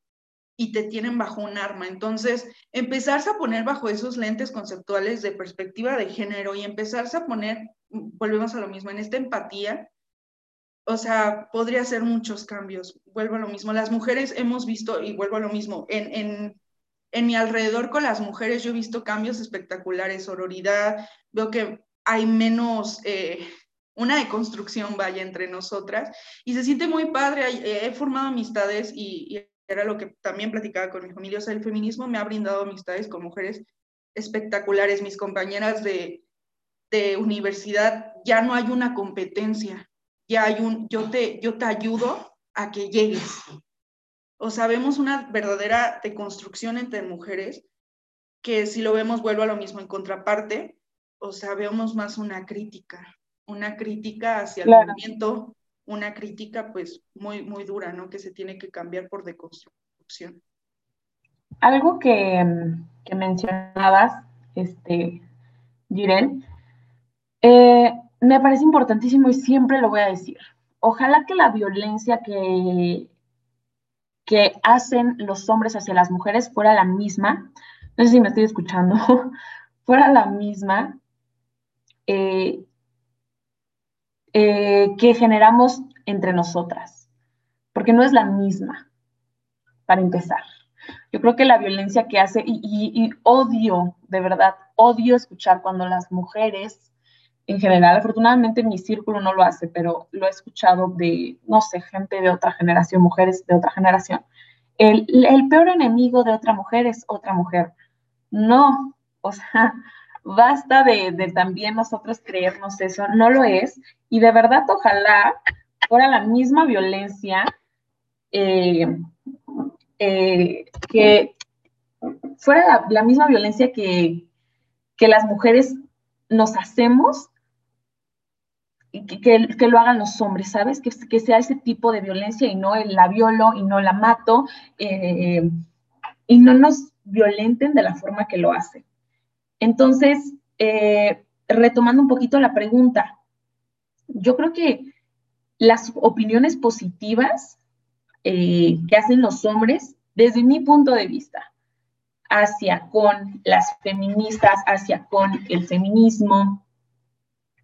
y te tienen bajo un arma. Entonces, empezarse a poner bajo esos lentes conceptuales de perspectiva de género y empezarse a poner, volvemos a lo mismo, en esta empatía, o sea, podría ser muchos cambios. Vuelvo a lo mismo. Las mujeres hemos visto, y vuelvo a lo mismo, en, en en mi alrededor con las mujeres yo he visto cambios espectaculares, sororidad, veo que hay menos, eh, una deconstrucción vaya entre nosotras y se siente muy padre, he formado amistades y, era lo que también platicaba con mi familia, o sea, el feminismo me ha brindado amistades con mujeres espectaculares, mis compañeras de, de universidad, ya no hay una competencia, ya hay un, yo te, yo te ayudo a que llegues, o sea, vemos una verdadera deconstrucción entre mujeres, que si lo vemos, vuelvo a lo mismo en contraparte, o sea, vemos más una crítica, una crítica hacia el movimiento, una crítica pues muy, muy dura, ¿no? Que se tiene que cambiar por deconstrucción. Algo que, que mencionabas, este, Jiren, eh, me parece importantísimo y siempre lo voy a decir. Ojalá que la violencia que que hacen los hombres hacia las mujeres fuera la misma, no sé si me estoy escuchando, fuera la misma eh, eh, que generamos entre nosotras, porque no es la misma, para empezar. Yo creo que la violencia que hace, y, y odio, de verdad, odio escuchar cuando las mujeres en general, afortunadamente mi círculo no lo hace, pero lo he escuchado de, no sé, gente de otra generación, mujeres de otra generación. El, peor enemigo de otra mujer es otra mujer. No, o sea, basta de, también nosotros creernos eso, no lo es. Y de verdad, ojalá fuera la misma violencia eh, eh, que fuera la, misma violencia que, que las mujeres nos hacemos que, que, lo hagan los hombres, ¿sabes? Que, sea ese tipo de violencia y no la violo y no la mato eh, y no nos violenten de la forma que lo hacen. Entonces, eh, retomando un poquito la pregunta, yo creo que las opiniones positivas eh, que hacen los hombres, desde mi punto de vista, hacia con las feministas, hacia con el feminismo,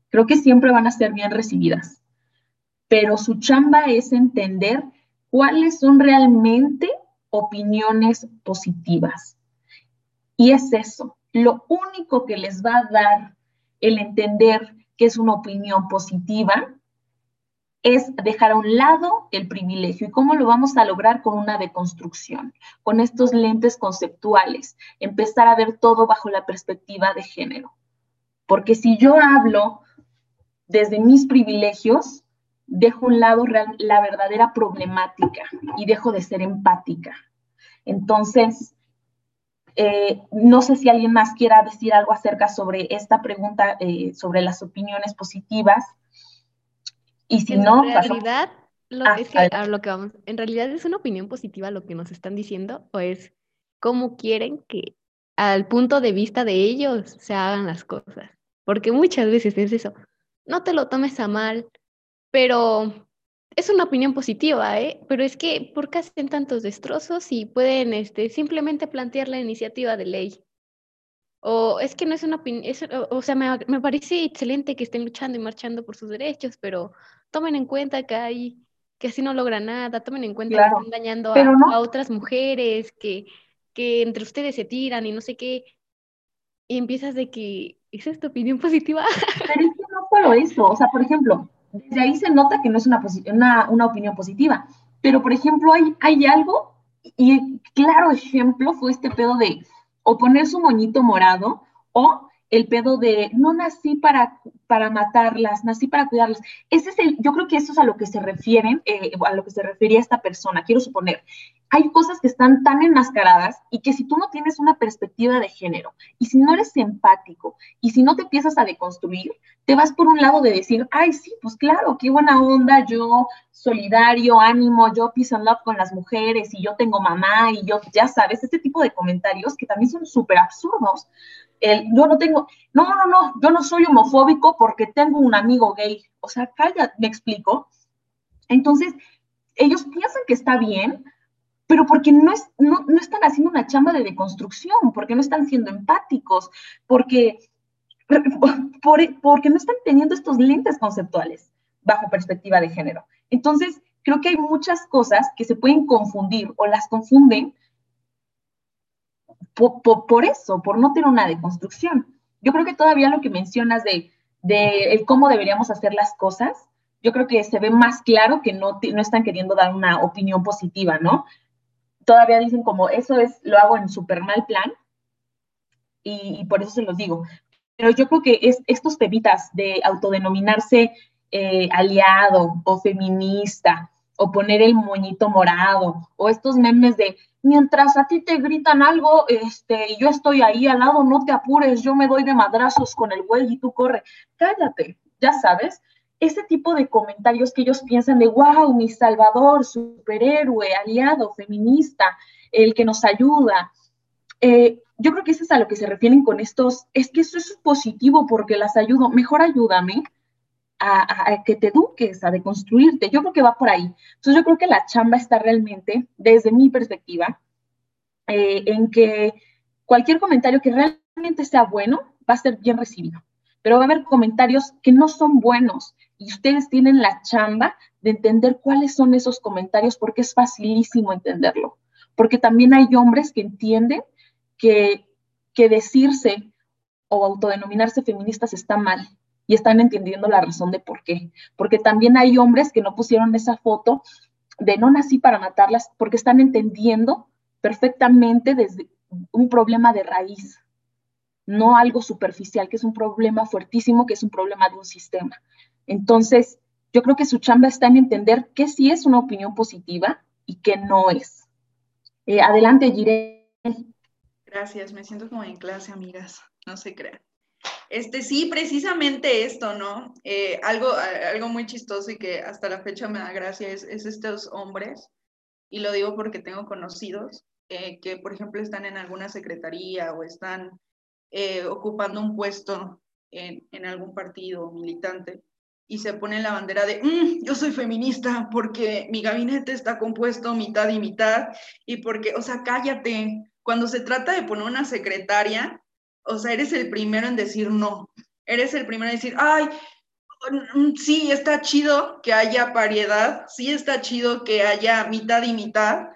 creo que siempre van a ser bien recibidas, pero su chamba es entender cuáles son realmente opiniones positivas. Y es eso, lo único que les va a dar el entender que es una opinión positiva es dejar a un lado el privilegio. ¿Y cómo lo vamos a lograr con una deconstrucción? Con estos lentes conceptuales, empezar a ver todo bajo la perspectiva de género. Porque si yo hablo desde mis privilegios, dejo a un lado la verdadera problemática y dejo de ser empática. Entonces, eh, no sé si alguien más quiera decir algo acerca sobre esta pregunta, eh, sobre las opiniones positivas. Y si no, en realidad, lo, ah, es que, lo que vamos, en realidad es una opinión positiva lo que nos están diciendo o es cómo quieren que al punto de vista de ellos se hagan las cosas. Porque muchas veces es eso no te lo tomes a mal, pero es una opinión positiva, ¿eh? Pero es que, ¿por qué hacen tantos destrozos y pueden este, simplemente plantear la iniciativa de ley? O es que no es una opinión, o, sea, me, me, parece excelente que estén luchando y marchando por sus derechos, pero tomen en cuenta que hay, que así no logra nada, tomen en cuenta que están dañando a, otras mujeres, que, que entre ustedes se tiran y no sé qué. Y empiezas de que, ¿esa es tu opinión positiva? solo eso, o sea, por ejemplo, desde ahí se nota que no es una, una, una opinión positiva, pero por ejemplo hay, hay algo, y claro ejemplo fue este pedo de o poner su moñito morado o el pedo de no nací para, para matarlas, nací para cuidarlas. Ese es el, yo creo que eso es a lo que se refieren, eh, a lo que se refería esta persona, quiero suponer. Hay cosas que están tan enmascaradas y que si tú no tienes una perspectiva de género y si no eres empático y si no te empiezas a deconstruir, te vas por un lado de decir, ay, sí, pues claro, qué buena onda, yo solidario, ánimo, yo peace and love con las mujeres y yo tengo mamá y yo, ya sabes, este tipo de comentarios que también son súper absurdos, yo no tengo, no, no, no, yo no soy homofóbico porque tengo un amigo gay. O sea, calla, me explico. Entonces, ellos piensan que está bien, pero porque no, es, no, no están haciendo una chamba de deconstrucción, porque no están siendo empáticos, porque, por, porque no están teniendo estos lentes conceptuales bajo perspectiva de género. Entonces, creo que hay muchas cosas que se pueden confundir o las confunden por, eso, por no tener una deconstrucción. Yo creo que todavía lo que mencionas de, cómo deberíamos hacer las cosas, yo creo que se ve más claro que no, no están queriendo dar una opinión positiva, ¿no? Todavía dicen como, eso es, lo hago en súper mal plan, y, por eso se los digo. Pero yo creo que es, estos temitas de autodenominarse eh, aliado o feminista, o poner el moñito morado, o estos memes de mientras a ti te gritan algo, este, yo estoy ahí al lado, no te apures, yo me doy de madrazos con el güey y tú corre. Cállate, ya sabes. Ese tipo de comentarios que ellos piensan de, wow, mi salvador, superhéroe, aliado, feminista, el que nos ayuda. Eh, yo creo que eso es a lo que se refieren con estos, es que eso es positivo porque las ayudo, mejor ayúdame a, que te eduques, a deconstruirte. Yo creo que va por ahí. Entonces yo creo que la chamba está realmente, desde mi perspectiva, eh, en que cualquier comentario que realmente sea bueno va a ser bien recibido. Pero va a haber comentarios que no son buenos y ustedes tienen la chamba de entender cuáles son esos comentarios porque es facilísimo entenderlo. Porque también hay hombres que entienden que, que decirse o autodenominarse feministas está mal y están entendiendo la razón de por qué. Porque también hay hombres que no pusieron esa foto de no nací para matarlas porque están entendiendo perfectamente desde un problema de raíz, no algo superficial, que es un problema fuertísimo, que es un problema de un sistema. Entonces, yo creo que su chamba está en entender qué sí es una opinión positiva y qué no es. Eh, adelante. Gracias, me siento como en clase, amigas, no se crean. Este, sí, precisamente esto, ¿no? Eh, algo, algo muy chistoso y que hasta la fecha me da gracia es, estos hombres, y lo digo porque tengo conocidos, eh, que por ejemplo están en alguna secretaría o están eh, ocupando un puesto en, en, algún partido militante y se ponen la bandera de, mm, yo soy feminista porque mi gabinete está compuesto mitad y mitad y porque, o sea, cállate, cuando se trata de poner una secretaria, o sea, eres el primero en decir no. Eres el primero en decir, ay, mm, sí, está chido que haya variedad, sí está chido que haya mitad y mitad,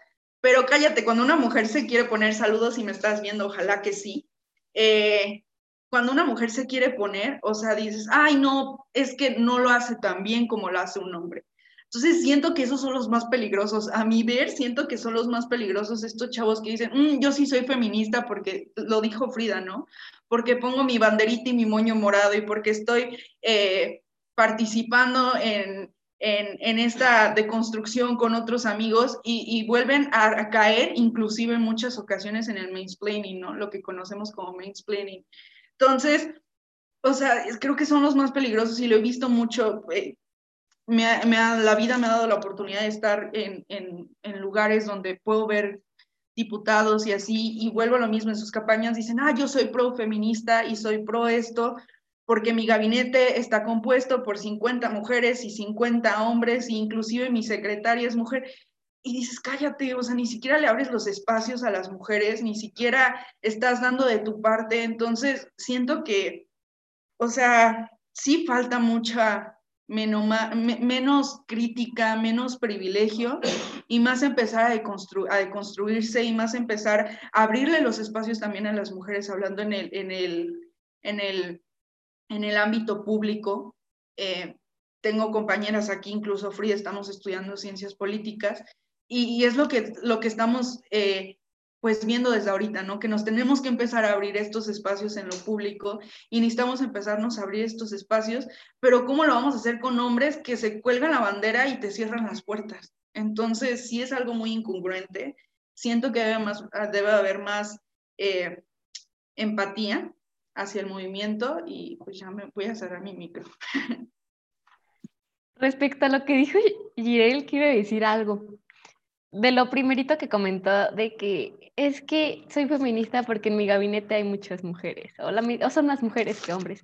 pero cállate, cuando una mujer se quiere poner saludos y me estás viendo, ojalá que sí. Eh, cuando una mujer se quiere poner, o sea, dices, ay, no, es que no lo hace tan bien como lo hace un hombre. Entonces siento que esos son los más peligrosos. A mi ver, siento que son los más peligrosos estos chavos que dicen, mm, yo sí soy feminista porque lo dijo Frida, ¿no? Porque pongo mi banderita y mi moño morado y porque estoy eh, participando en, en, esta deconstrucción con otros amigos y, vuelven a, caer inclusive en muchas ocasiones en el mansplaining, ¿no? Lo que conocemos como mansplaining. Entonces, o sea, creo que son los más peligrosos y lo he visto mucho. Eh, la vida me ha dado la oportunidad de estar en, lugares donde puedo ver diputados y así, y vuelvo a lo mismo en sus campañas, dicen, ah, yo soy pro feminista y soy pro esto, porque mi gabinete está compuesto por 50 mujeres y 50 hombres, e inclusive mi secretaria es mujer. Y dices, cállate, o sea, ni siquiera le abres los espacios a las mujeres, ni siquiera estás dando de tu parte. Entonces, siento que, o sea, sí falta mucha, menos, crítica, menos privilegio y más empezar a, deconstru a deconstruirse y más empezar a abrirle los espacios también a las mujeres, hablando en el, en el, en el, en el ámbito público. Eh, tengo compañeras aquí, incluso Frida, estamos estudiando ciencias políticas y, es lo que, lo que estamos eh, pues viendo desde ahorita, ¿no? Que nos tenemos que empezar a abrir estos espacios en lo público y necesitamos empezarnos a abrir estos espacios, pero ¿cómo lo vamos a hacer con hombres que se cuelgan la bandera y te cierran las puertas? Entonces, sí es algo muy incongruente. Siento que debe, más, debe haber más eh, empatía hacia el movimiento y pues ya me voy a cerrar mi micro. Respecto a lo que dijo Girel, quiero decir algo. De lo primerito que comentó, de que es que soy feminista porque en mi gabinete hay muchas mujeres, o, o son más mujeres que hombres.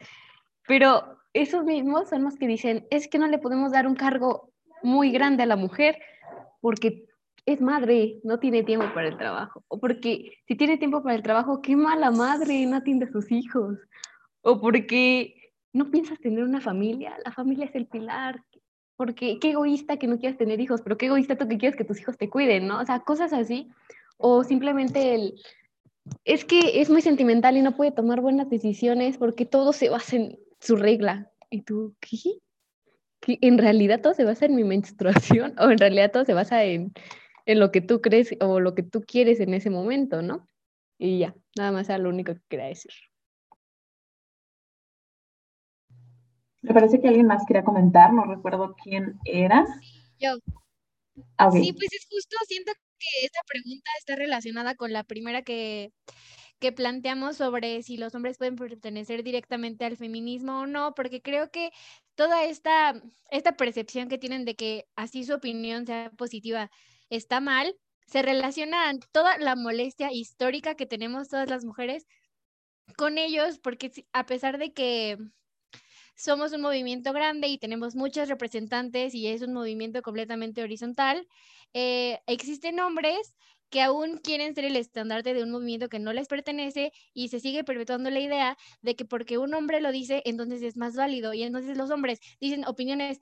Pero esos mismos son los que dicen, es que no le podemos dar un cargo muy grande a la mujer porque es madre, no tiene tiempo para el trabajo. O porque si tiene tiempo para el trabajo, qué mala madre, no atiende a sus hijos. O porque no piensas tener una familia, la familia es el pilar. Porque qué egoísta que no quieras tener hijos, pero qué egoísta tú que quieres que tus hijos te cuiden, ¿no? O sea, cosas así. O simplemente el, es que es muy sentimental y no puede tomar buenas decisiones porque todo se basa en su regla. ¿Y tú qué? ¿Que en realidad todo se basa en mi menstruación o en realidad todo se basa en, en lo que tú crees o lo que tú quieres en ese momento, ¿no? Y ya, nada más era lo único que quería decir. Me parece que alguien más quería comentar, no recuerdo quién era. Yo. Ah, sí, pues es justo, siento que esta pregunta está relacionada con la primera que, que planteamos sobre si los hombres pueden pertenecer directamente al feminismo o no, porque creo que toda esta, esta percepción que tienen de que así su opinión sea positiva está mal, se relaciona toda la molestia histórica que tenemos todas las mujeres con ellos, porque a pesar de que somos un movimiento grande y tenemos muchos representantes y es un movimiento completamente horizontal, eh, existen hombres que aún quieren ser el estandarte de un movimiento que no les pertenece y se sigue perpetuando la idea de que porque un hombre lo dice, entonces es más válido y entonces los hombres dicen opiniones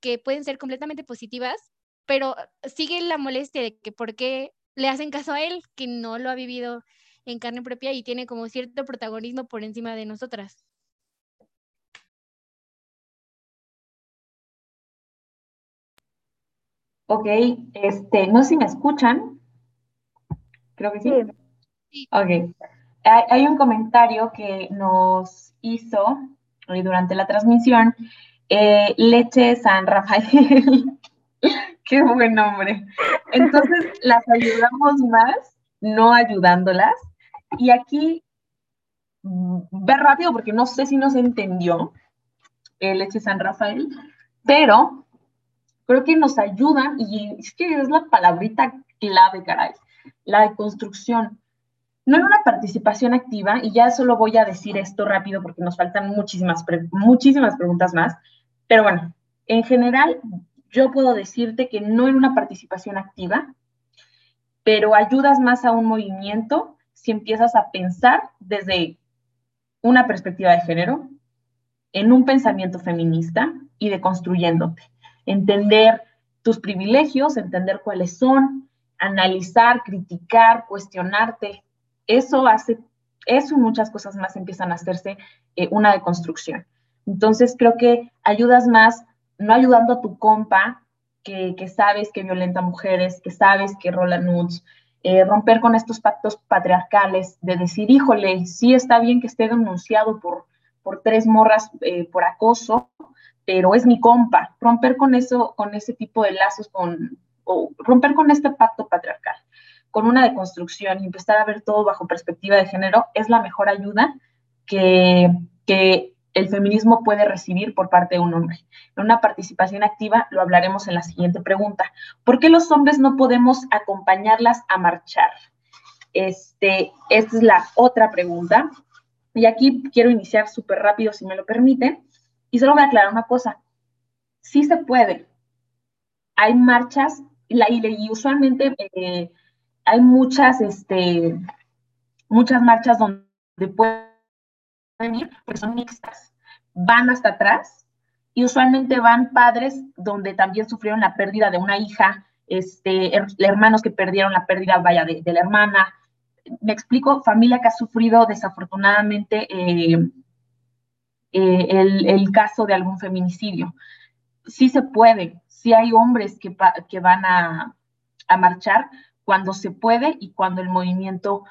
que pueden ser completamente positivas pero sigue la molestia de que por qué le hacen caso a él, que no lo ha vivido en carne propia y tiene como cierto protagonismo por encima de nosotras. Ok, este, no sé si me escuchan. Creo que sí. sí. Ok. Hay, un comentario que nos hizo eh, durante la transmisión eh, Leche San Rafael Qué buen nombre. Entonces, las ayudamos más, no ayudándolas. Y aquí, ve rápido porque no sé si nos entendió el Leche San Rafael, pero creo que nos ayuda, y es que es la palabrita clave, caray, la construcción. No en una participación activa, y ya solo voy a decir esto rápido porque nos faltan muchísimas, muchísimas preguntas más, pero bueno, en general, yo puedo decirte que no en una participación activa, pero ayudas más a un movimiento si empiezas a pensar desde una perspectiva de género, en un pensamiento feminista y de construyéndote. Entender tus privilegios, entender cuáles son, analizar, criticar, cuestionarte. Eso hace, eso y muchas cosas más empiezan a hacerse eh, una deconstrucción. Entonces creo que ayudas más no ayudando a tu compa que, sabes que violenta mujeres, que sabes que rola nudes, eh, romper con estos pactos patriarcales de decir, híjole, sí está bien que esté denunciado por, por tres morras eh, por acoso, pero es mi compa. Romper con eso, con ese tipo de lazos, con, o romper con este pacto patriarcal, con una deconstrucción y empezar a ver todo bajo perspectiva de género, es la mejor ayuda que, que el feminismo puede recibir por parte de un hombre. En una participación activa lo hablaremos en la siguiente pregunta. ¿Por qué los hombres no podemos acompañarlas a marchar? Este, esta es la otra pregunta. Y aquí quiero iniciar súper rápido, si me lo permiten. Y solo voy a aclarar una cosa. Sí se puede. Hay marchas, y, usualmente eh, hay muchas, este, muchas marchas donde pueden ir, porque son mixtas van hasta atrás y usualmente van padres donde también sufrieron la pérdida de una hija, este, hermanos que perdieron la pérdida, vaya, de, la hermana. Me explico, familia que ha sufrido desafortunadamente eh, eh, el, caso de algún feminicidio. Sí se puede, sí hay hombres que, van a, marchar, cuando se puede y cuando el movimiento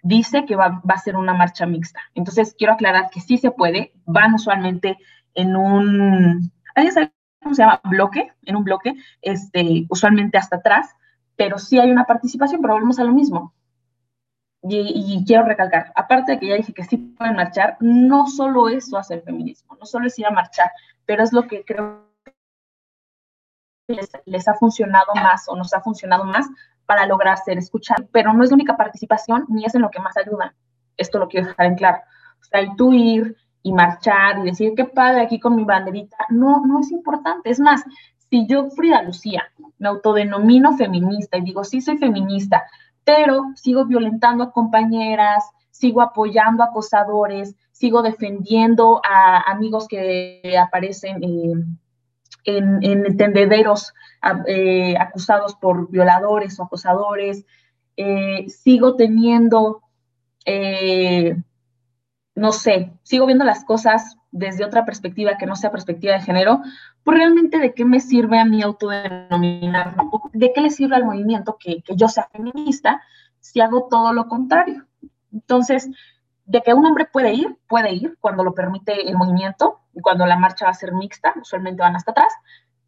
dice que va, a ser una marcha mixta. Entonces, quiero aclarar que sí se puede, van usualmente en un, ¿alguien sabe cómo se llama? Bloque, en un bloque, este, usualmente hasta atrás, pero sí hay una participación, pero volvemos a lo mismo. Y, quiero recalcar, aparte de que ya dije que sí pueden marchar, no solo eso hace el feminismo, no solo es ir a marchar, pero es lo que creo que les, ha funcionado más o nos ha funcionado más para lograr ser escuchados. Pero no es la única participación ni es en lo que más ayuda. Esto lo quiero dejar en claro. O sea, el tú ir y marchar y decir qué padre aquí con mi banderita, no, no es importante. Es más, si yo, Frida Lucía, me autodenomino feminista y digo, sí soy feminista, pero sigo violentando a compañeras, sigo apoyando a acosadores, sigo defendiendo a amigos que aparecen en, en tendederos eh, acusados por violadores o acosadores, eh, sigo teniendo, eh, no sé, sigo viendo las cosas desde otra perspectiva que no sea perspectiva de género, pues realmente de qué me sirve a mi autodenominar, de qué le sirve al movimiento que, yo sea feminista si hago todo lo contrario. Entonces, de que un hombre puede ir, puede ir cuando lo permite el movimiento, cuando la marcha va a ser mixta, usualmente van hasta atrás,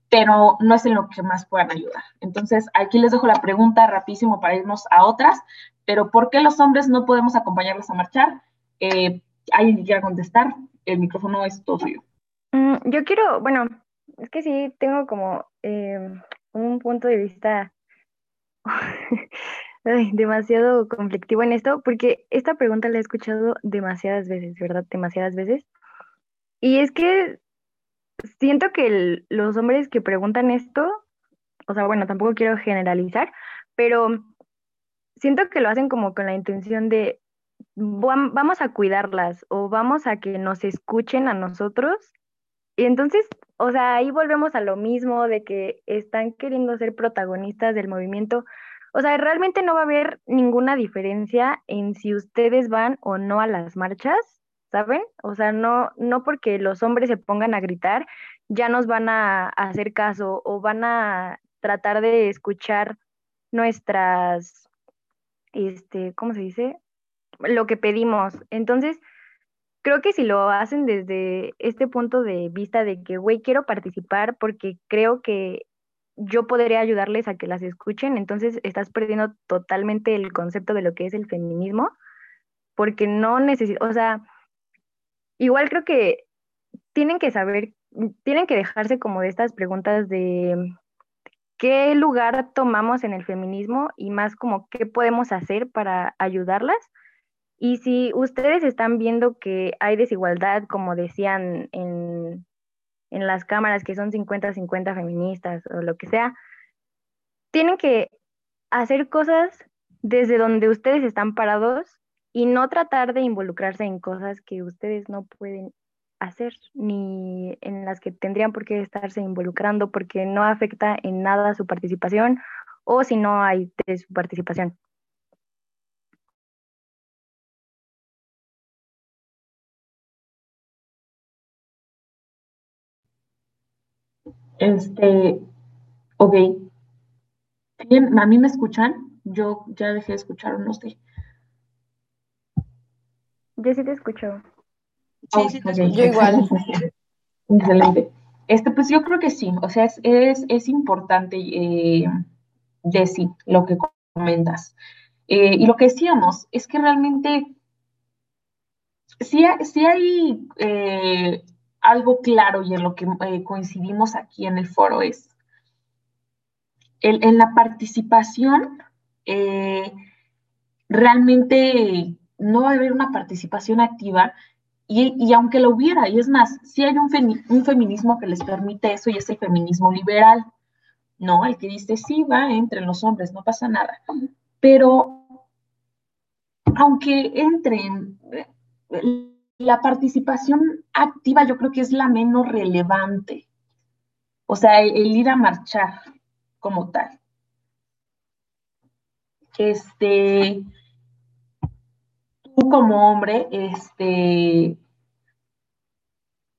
pero no es en lo que más puedan ayudar. Entonces, aquí les dejo la pregunta rapidísimo para irnos a otras, pero ¿por qué los hombres no podemos acompañarlos a marchar? Eh, ¿Alguien que quiera contestar? El micrófono es todo suyo. Mm, yo quiero, bueno, es que sí, tengo como eh, un punto de vista demasiado conflictivo en esto, porque esta pregunta la he escuchado demasiadas veces, ¿verdad? Demasiadas veces. Y es que siento que los hombres que preguntan esto, o sea, bueno, tampoco quiero generalizar, pero siento que lo hacen como con la intención de vamos a cuidarlas o vamos a que nos escuchen a nosotros. Y entonces, o sea, ahí volvemos a lo mismo de que están queriendo ser protagonistas del movimiento. O sea, realmente no va a haber ninguna diferencia en si ustedes van o no a las marchas, ¿saben? O sea, no, no porque los hombres se pongan a gritar, ya nos van a, hacer caso o van a tratar de escuchar nuestras, este, ¿cómo se dice? Lo que pedimos. Entonces, creo que si lo hacen desde este punto de vista de que, güey, quiero participar porque creo que yo podría ayudarles a que las escuchen, entonces estás perdiendo totalmente el concepto de lo que es el feminismo, porque no necesito, o sea, igual creo que tienen que saber tienen que dejarse como de estas preguntas de qué lugar tomamos en el feminismo y más como qué podemos hacer para ayudarlas. Y si ustedes están viendo que hay desigualdad, como decían en, en las cámaras, que son 50-50 feministas o lo que sea, tienen que hacer cosas desde donde ustedes están parados y no tratar de involucrarse en cosas que ustedes no pueden hacer ni en las que tendrían por qué estarse involucrando porque no afecta en nada su participación o si no hay de su participación. Este, ok. Bien, ¿a mí me escuchan? Yo ya dejé de escuchar, no sé. Yo sí te escucho. Sí, Yo igual. Excelente. Este, pues yo creo que sí, o sea, es, es, importante eh, decir lo que comentas. Eh, y lo que decíamos es que realmente sí, hay eh, algo claro y en lo que coincidimos aquí en el foro es en la participación, realmente no va a haber una participación activa y, aunque lo hubiera, y es más, si hay un, feminismo que les permite eso y es el feminismo liberal, ¿no? El que dice, sí, va entre los hombres, no pasa nada. Pero aunque entren, la participación activa yo creo que es la menos relevante. O sea, el, ir a marchar como tal. Este, tú como hombre, este,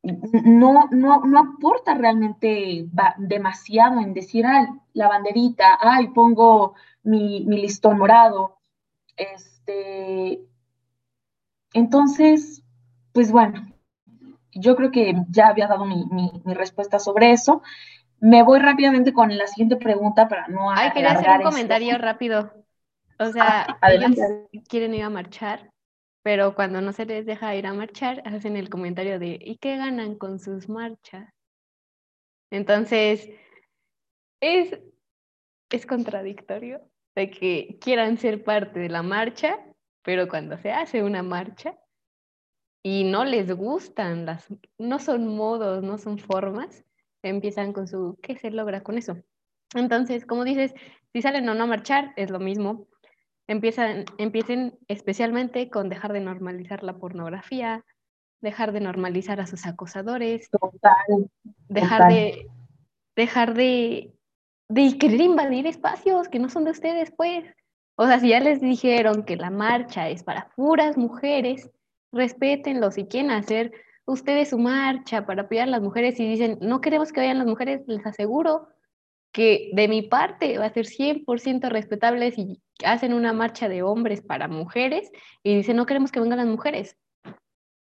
no, no, no aporta realmente demasiado en decir, ay, la banderita, ay, pongo mi, mi listón morado. Este, entonces, pues bueno, yo creo que ya había dado mi, respuesta sobre eso. Me voy rápidamente con la siguiente pregunta para no Ay, quería hacer un comentario rápido. O sea, ah, ellos quieren ir a marchar, pero cuando no se les deja ir a marchar, hacen el comentario de ¿y qué ganan con sus marchas? Entonces, es, es contradictorio de que quieran ser parte de la marcha, pero cuando se hace una marcha, y no les gustan las, no son modos, no son formas, empiezan con su, ¿qué se logra con eso? Entonces, como dices, si salen o no a marchar, es lo mismo. Empiezan, empiecen especialmente con dejar de normalizar la pornografía, dejar de normalizar a sus acosadores, total, dejar de dejar de, de querer invadir espacios que no son de ustedes, pues. O sea, si ya les dijeron que la marcha es para puras mujeres, respétenlo, si quieren hacer ustedes su marcha para apoyar a las mujeres y dicen, no queremos que vayan las mujeres, les aseguro que de mi parte va a ser 100% respetable si hacen una marcha de hombres para mujeres y dicen, no queremos que vengan las mujeres.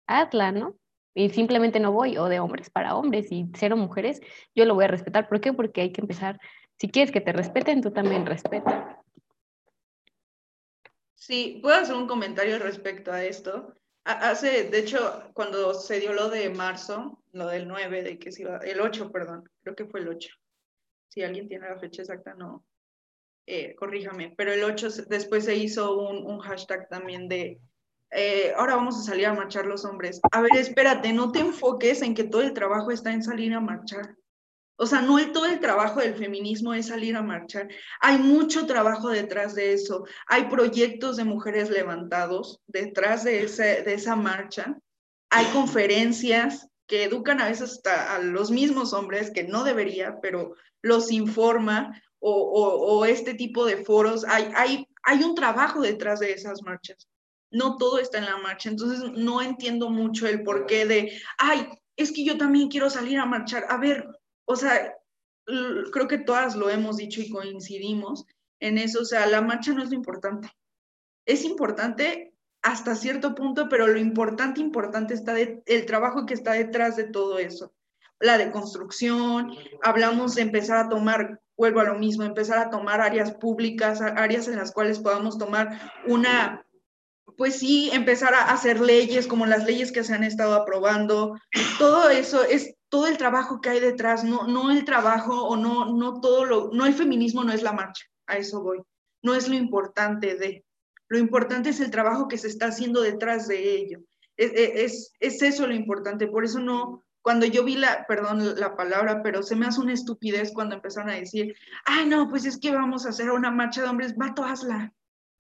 Hazla, ¿no? Y simplemente no voy, o de hombres para hombres y cero mujeres, yo lo voy a respetar. ¿Por qué? Porque hay que empezar, si quieres que te respeten, tú también respeta. Sí, puedo hacer un comentario respecto a esto. Hace, de hecho, cuando se dio lo de marzo, lo del 9, de que se iba, el 8, perdón, creo que fue el 8. Si alguien tiene la fecha exacta, no, eh, corríjame. Pero el 8 después se hizo un, hashtag también de, eh, ahora vamos a salir a marchar los hombres. A ver, espérate, no te enfoques en que todo el trabajo está en salir a marchar. O sea, no todo el trabajo del feminismo es salir a marchar. Hay mucho trabajo detrás de eso. Hay proyectos de mujeres levantados detrás de, de esa marcha. Hay conferencias que educan a veces hasta a los mismos hombres, que no debería, pero los informa, o, este tipo de foros. Hay, hay, hay un trabajo detrás de esas marchas. No todo está en la marcha. Entonces, no entiendo mucho el porqué de, ay, es que yo también quiero salir a marchar. A ver, o sea, creo que todas lo hemos dicho y coincidimos en eso, o sea, la marcha no es lo importante. Es importante hasta cierto punto, pero lo importante, importante está el trabajo que está detrás de todo eso. La deconstrucción, hablamos de empezar a tomar, vuelvo a lo mismo, empezar a tomar áreas públicas, áreas en las cuales podamos tomar una, pues sí, empezar a hacer leyes como las leyes que se han estado aprobando. Todo eso es todo el trabajo que hay detrás, no, no el trabajo o no, no todo lo, no el feminismo no es la marcha, a eso voy, no es lo importante de, lo importante es el trabajo que se está haciendo detrás de ello, es, es, es eso lo importante, por eso no, cuando yo vi la, perdón la palabra, pero se me hace una estupidez cuando empezaron a decir, ay no, pues es que vamos a hacer una marcha de hombres, vato, hazla.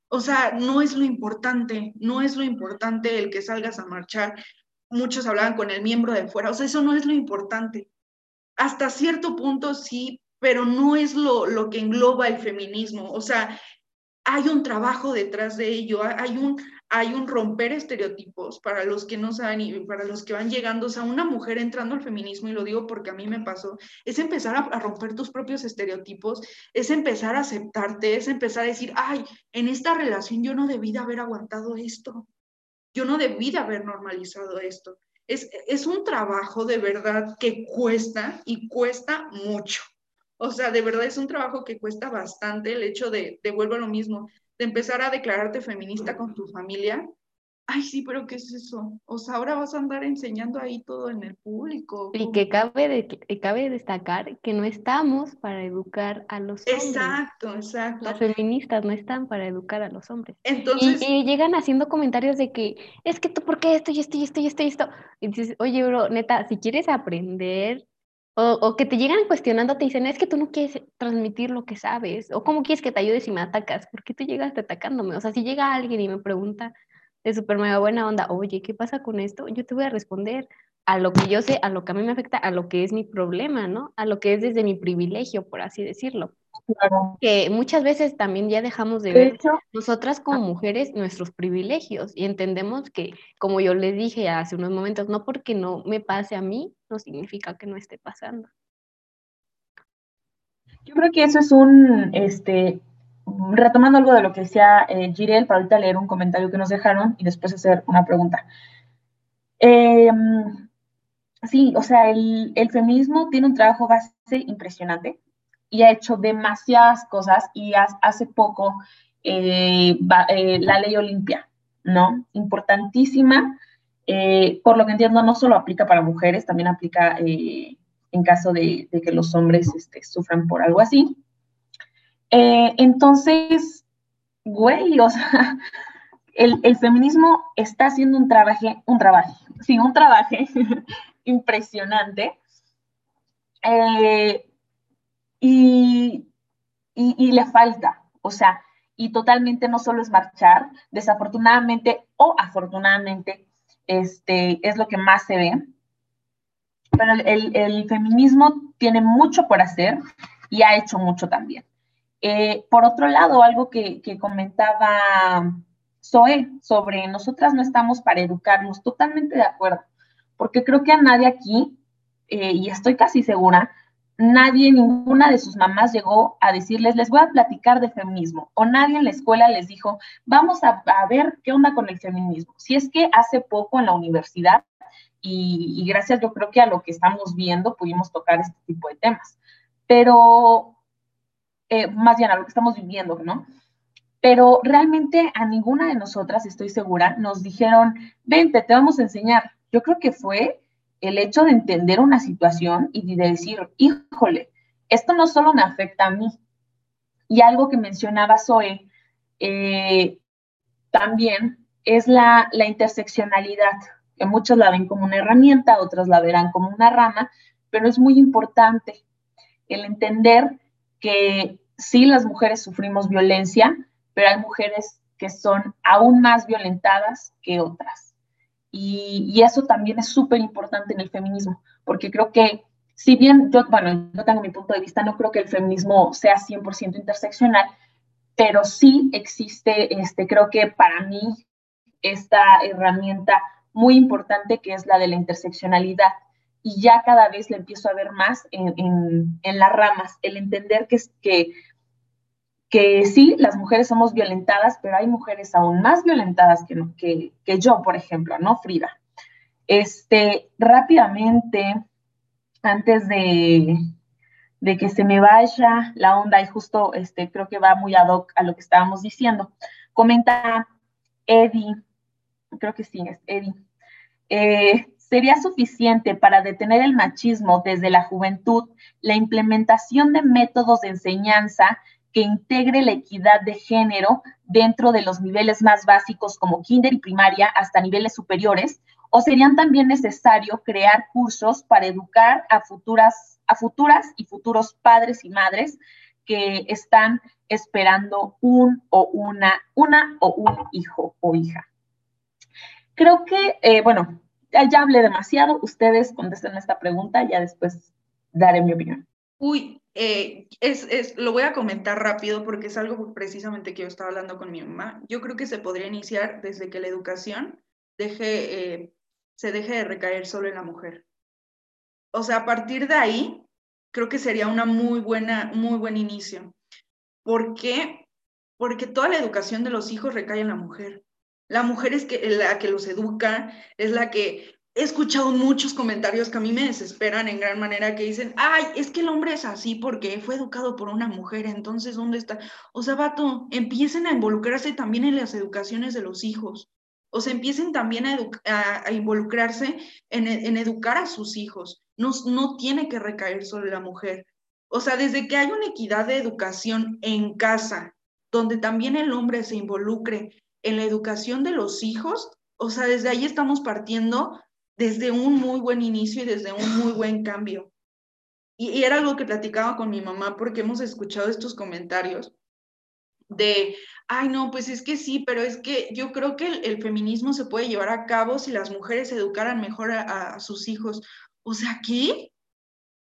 O sea, no es lo importante, no es lo importante el que salgas a marchar, muchos hablaban con el miembro de fuera, o sea, eso no es lo importante. Hasta cierto punto sí, pero no es lo, lo que engloba el feminismo, o sea, hay un trabajo detrás de ello, hay un, hay un romper estereotipos para los que no saben y para los que van llegando, o sea, una mujer entrando al feminismo, y lo digo porque a mí me pasó, es empezar a, romper tus propios estereotipos, es empezar a aceptarte, es empezar a decir, ay, en esta relación yo no debí de haber aguantado esto, yo no debí de haber normalizado esto. Es, es un trabajo de verdad que cuesta y cuesta mucho. O sea, de verdad es un trabajo que cuesta bastante el hecho de, de vuelvo a lo mismo, de empezar a declararte feminista con tu familia, ay, sí, pero ¿qué es eso? O sea, ahora vas a andar enseñando ahí todo en el público. Y que cabe, de, cabe destacar que no estamos para educar a los hombres. Exacto, exacto. Las feministas no están para educar a los hombres. Entonces... Y, llegan haciendo comentarios de que, es que tú, ¿por qué esto y esto y esto y esto y esto? Y dices, oye, bro, neta, si quieres aprender... O, o que te llegan cuestionando, te dicen, es que tú no quieres transmitir lo que sabes, o cómo quieres que te ayude si me atacas, ¿por qué tú llegas atacándome? O sea, si llega alguien y me pregunta, de súper mega buena onda, oye, ¿qué pasa con esto? Yo te voy a responder a lo que yo sé, a lo que a mí me afecta, a lo que es mi problema, ¿no? A lo que es desde mi privilegio, por así decirlo. Que muchas veces también ya dejamos de, ver nosotras como mujeres nuestros privilegios y entendemos que, como yo les dije hace unos momentos, no porque no me pase a mí, no significa que no esté pasando. Yo creo que eso es un, este, retomando algo de lo que decía eh, para ahorita leer un comentario que nos dejaron y después hacer una pregunta. Em, sí, o sea, el, feminismo tiene un trabajo base impresionante y ha hecho demasiadas cosas y hace poco eh, eh, la ley Olimpia, ¿no? Importantísima. por lo que entiendo, no solo aplica para mujeres, también aplica en caso de, que los hombres este, sufran por algo así. Eh, entonces, güey, o sea, el, feminismo está haciendo un trabajo, un trabajo, sí, un trabajo impresionante. Eh, y, le falta, o sea, y totalmente no solo es marchar, desafortunadamente o afortunadamente, este, es lo que más se ve. Pero el feminismo tiene mucho por hacer y ha hecho mucho también. Eh, por otro lado, algo que, comentaba Zoe sobre nosotras no estamos para educarnos, totalmente de acuerdo, porque creo que a nadie aquí, eh, y estoy casi segura, nadie, ninguna de sus mamás llegó a decirles, les voy a platicar de feminismo, o nadie en la escuela les dijo, vamos a, ver qué onda con el feminismo. Si es que hace poco en la universidad, y, y gracias yo creo que a lo que estamos viendo pudimos tocar este tipo de temas, pero eh, más bien a lo que estamos viviendo, ¿no? Pero realmente a ninguna de nosotras, estoy segura, nos dijeron, vente, te vamos a enseñar. Yo creo que fue el hecho de entender una situación y de decir, híjole, esto no solo me afecta a mí. Y algo que mencionaba Zoe eh, también es la, interseccionalidad, que muchos la ven como una herramienta, otros la verán como una rama, pero es muy importante el entender que sí las mujeres sufrimos violencia, pero hay mujeres que son aún más violentadas que otras. Y, eso también es súper importante en el feminismo, porque creo que, si bien yo, bueno, yo tengo mi punto de vista, no creo que el feminismo sea 100% interseccional, pero sí existe, este, creo que para mí, esta herramienta muy importante que es la de la interseccionalidad. Y ya cada vez le empiezo a ver más en, en, en las ramas, el entender que, que que sí, las mujeres somos violentadas, pero hay mujeres aún más violentadas que, que, yo, por ejemplo, ¿no, Frida? Este, rápidamente, antes de, de que se me vaya la onda, y justo este, creo que va muy ad hoc a lo que estábamos diciendo, comenta Eddie, creo que sí, es Eddie, eh, ¿Sería suficiente para detener el machismo desde la juventud la implementación de métodos de enseñanza que integre la equidad de género dentro de los niveles más básicos como kinder y primaria hasta niveles superiores? ¿O serían también necesarios crear cursos para educar a futuras, a futuras y futuros padres y madres que están esperando un o una, una o un hijo o hija? Creo que, eh, bueno, ya hablé demasiado. Ustedes contesten esta pregunta, ya después daré mi opinión. Uy, eh, es, lo voy a comentar rápido porque es algo precisamente que yo estaba hablando con mi mamá. Yo creo que se podría iniciar desde que la educación deje, eh, se deje de recaer solo en la mujer. O sea, a partir de ahí, creo que sería una muy buena, muy buen inicio. ¿Por qué? Porque toda la educación de los hijos recae en la mujer. La mujer es la que los educa, es la que he escuchado muchos comentarios que a mí me desesperan en gran manera que dicen, ay, es que el hombre es así porque fue educado por una mujer, entonces, ¿dónde está? O sea, vato, empiecen a involucrarse también en las educaciones de los hijos. O sea, empiecen también a, involucrarse en, en, educar a sus hijos. No, no tiene que recaer sobre la mujer. O sea, desde que hay una equidad de educación en casa, donde también el hombre se involucre en la educación de los hijos, o sea, desde ahí estamos partiendo desde un muy buen inicio y desde un muy buen cambio. Y, era algo que platicaba con mi mamá porque hemos escuchado estos comentarios de, ay, no, pues es que sí, pero es que yo creo que el, feminismo se puede llevar a cabo si las mujeres educaran mejor a, a sus hijos. O sea, ¿qué?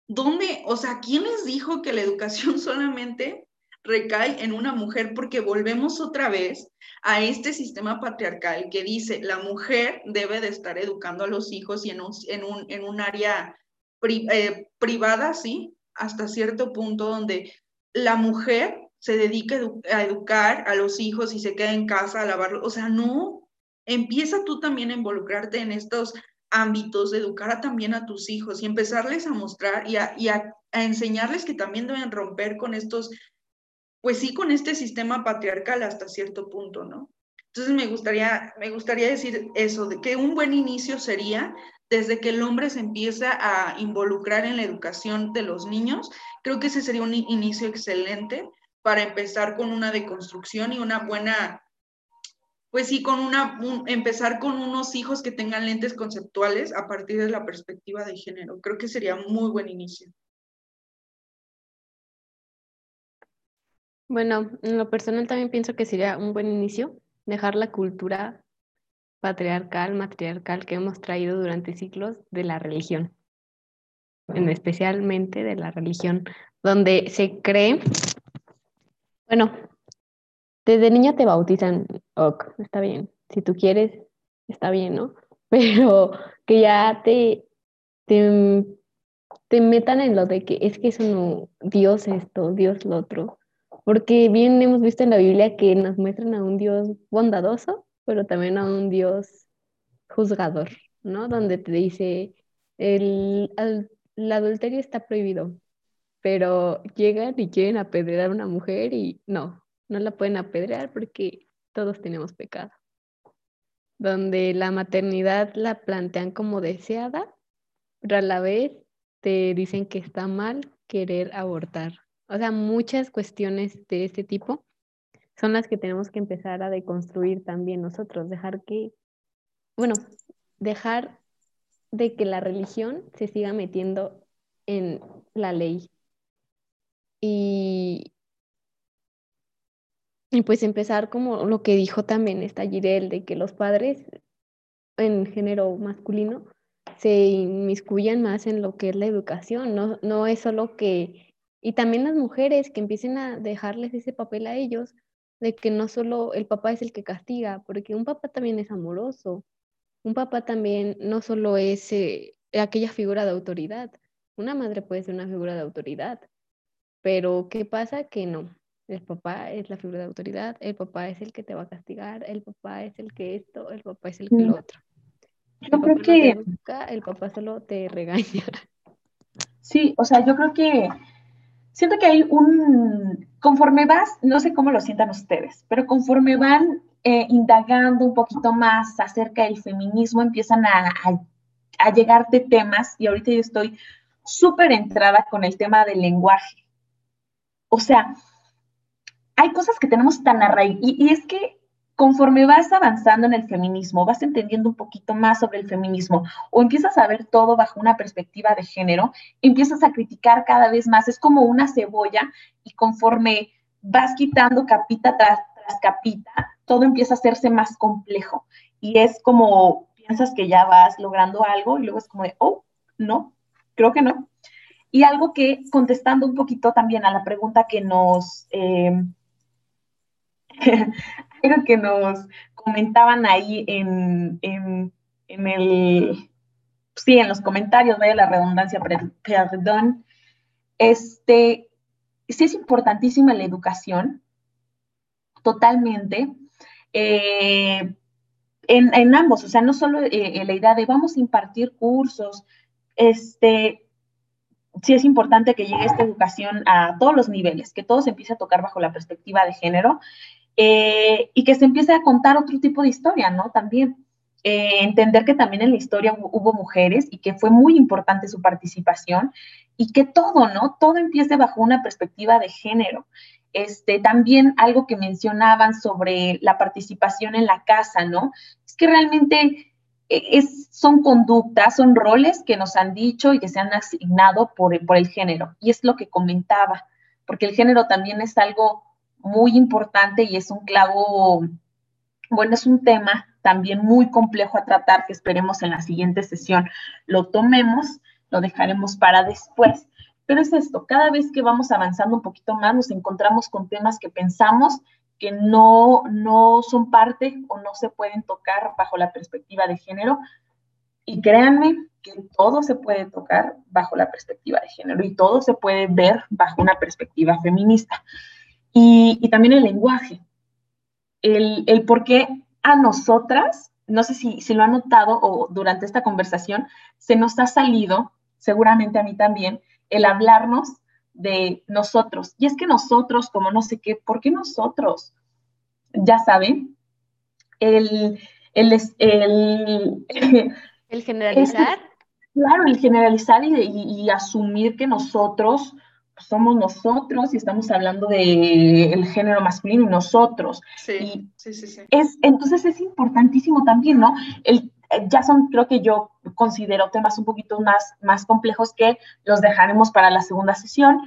¿Dónde? O sea, ¿quién les dijo que la educación solamente recae en una mujer? Porque volvemos otra vez a este sistema patriarcal que dice la mujer debe de estar educando a los hijos y en un, en un, en un área eh, privada, sí, hasta cierto punto donde la mujer se dedica a educar a los hijos y se queda en casa a lavarlo. O sea, no, empieza tú también a involucrarte en estos ámbitos, educar a, también a tus hijos y empezarles a mostrar y, a, a enseñarles que también deben romper con estos, pues sí, con este sistema patriarcal hasta cierto punto, ¿no? Entonces me gustaría, me gustaría decir eso, de que un buen inicio sería desde que el hombre se empieza a involucrar en la educación de los niños, creo que ese sería un inicio excelente para empezar con una deconstrucción y una buena, pues sí, con una, empezar con unos hijos que tengan lentes conceptuales a partir de la perspectiva de género. Creo que sería muy buen inicio. Bueno, en lo personal también pienso que sería un buen inicio dejar la cultura patriarcal, matriarcal que hemos traído durante siglos de la religión, en especialmente de la religión, donde se cree bueno, desde niña te bautizan, ok, está bien. Si tú quieres, está bien, ¿no? Pero que ya te, te, te metan en lo de que es que eso no, Dios esto, Dios lo otro. Porque bien hemos visto en la Biblia que nos muestran a un Dios bondadoso, pero también a un Dios juzgador, ¿no? Donde te dice, el, el adulterio está prohibido, pero llegan y quieren apedrear a una mujer y no, no la pueden apedrear porque todos tenemos pecado. Donde la maternidad la plantean como deseada, pero a la vez te dicen que está mal querer abortar. O sea, muchas cuestiones de este tipo son las que tenemos que empezar a deconstruir también nosotros, dejar que, bueno, dejar de que la religión se siga metiendo en la ley, y, y pues empezar como lo que dijo también esta Girel, de que los padres en género masculino se inmiscuyan más en lo que es la educación, no, no es solo que, y también las mujeres que empiecen a dejarles ese papel a ellos, de que no solo el papá es el que castiga, porque un papá también es amoroso, un papá también no solo es eh, aquella figura de autoridad, una madre puede ser una figura de autoridad, pero ¿qué pasa? Que no. El papá es la figura de autoridad, el papá es el que te va a castigar, el papá es el que esto, el papá es el que lo otro. Yo creo que... el papá solo te regaña. Sí, o sea, yo creo que siento que hay un, conforme vas, no sé cómo lo sientan ustedes, pero conforme van eh, indagando un poquito más acerca del feminismo, empiezan a, a, llegarte temas, y ahorita yo estoy súper entrada con el tema del lenguaje. O sea, hay cosas que tenemos tan arraigadas, y, y es que conforme vas avanzando en el feminismo, vas entendiendo un poquito más sobre el feminismo o empiezas a ver todo bajo una perspectiva de género, empiezas a criticar cada vez más. Es como una cebolla y conforme vas quitando capita tras, capita, todo empieza a hacerse más complejo. Y es como piensas que ya vas logrando algo y luego es como de, oh, no, creo que no. Y algo que, contestando un poquito también a la pregunta que nos, eh, que nos comentaban ahí en, en, en, el, sí, en los comentarios, de la redundancia, perdón, este, sí es importantísima la educación, totalmente, eh, en, en, ambos, o sea, no solo eh, la idea de vamos a impartir cursos, este, sí es importante que llegue esta educación a todos los niveles, que todo se empiece a tocar bajo la perspectiva de género eh, y que se empiece a contar otro tipo de historia, ¿no? También eh, entender que también en la historia hubo, mujeres y que fue muy importante su participación y que todo, ¿no? Todo empiece bajo una perspectiva de género. Este, también algo que mencionaban sobre la participación en la casa, ¿no? Es que realmente e, es, son conductas, son roles que nos han dicho y que se han asignado por el género. Y es lo que comentaba, porque el género también es algo muy importante y es un clavo, bueno, es un tema también muy complejo a tratar que esperemos en la siguiente sesión lo tomemos, lo dejaremos para después. Pero es esto, cada vez que vamos avanzando un poquito más nos encontramos con temas que pensamos que no, no son parte o no se pueden tocar bajo la perspectiva de género. Y créanme que todo se puede tocar bajo la perspectiva de género y todo se puede ver bajo una perspectiva feminista. Y, también el lenguaje. El, el por qué a nosotras, no sé si, si lo han notado o durante esta conversación, se nos ha salido, seguramente a mí también, el hablarnos de nosotros. Y es que nosotros, como no sé qué, ¿por qué nosotros? Ya saben, el, el, el, el generalizar. claro, el generalizar y, y, asumir que nosotros somos nosotros y estamos hablando del género masculino y nosotros. Sí, sí, sí, sí. Es, entonces es importantísimo también, ¿no? El, ya son, creo que yo considero temas un poquito más, más complejos que los dejaremos para la segunda sesión,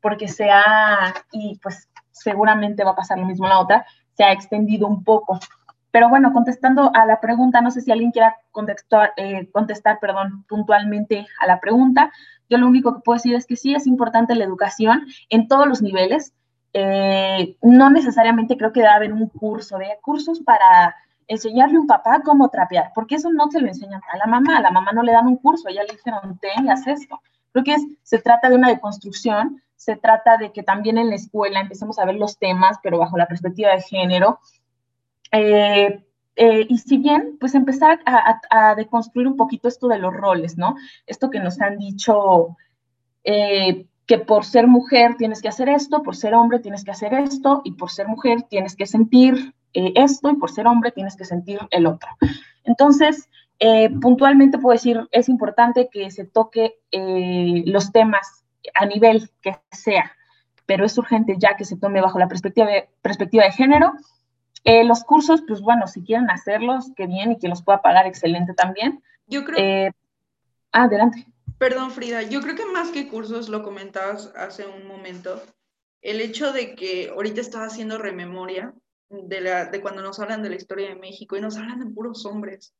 porque se ha, y pues seguramente va a pasar lo mismo en la otra, se ha extendido un poco. Pero bueno, contestando a la pregunta, no sé si alguien quiera contestar, eh, contestar perdón, puntualmente a la pregunta. Yo lo único que puedo decir es que sí es importante la educación en todos los niveles. Eh, no necesariamente creo que debe haber un curso, de cursos para enseñarle a un papá cómo trapear, porque eso no se lo enseñan a la mamá, a la mamá no le dan un curso, ella le dijeron, ten y haz esto. Creo que es, se trata de una deconstrucción, se trata de que también en la escuela empecemos a ver los temas, pero bajo la perspectiva de género. Eh, eh, y si bien, pues empezar a, a, deconstruir un poquito esto de los roles, ¿no? Esto que nos han dicho, eh, que por ser mujer tienes que hacer esto, por ser hombre tienes que hacer esto, y por ser mujer tienes que sentir eh, esto y por ser hombre tienes que sentir el otro. Entonces, eh, puntualmente puedo decir, es importante que se toque eh, los temas a nivel que sea, pero es urgente ya que se tome bajo la perspectiva de, perspectiva de género. Los cursos, pues bueno, si quieren hacerlos, qué bien, y que los pueda pagar, excelente también. Yo creo... adelante. Perdón, Frida, yo creo que más que cursos, lo comentabas hace un momento, el hecho de que ahorita estaba haciendo rememoria de, la, de cuando nos hablan de la historia de México y nos hablan de puros hombres.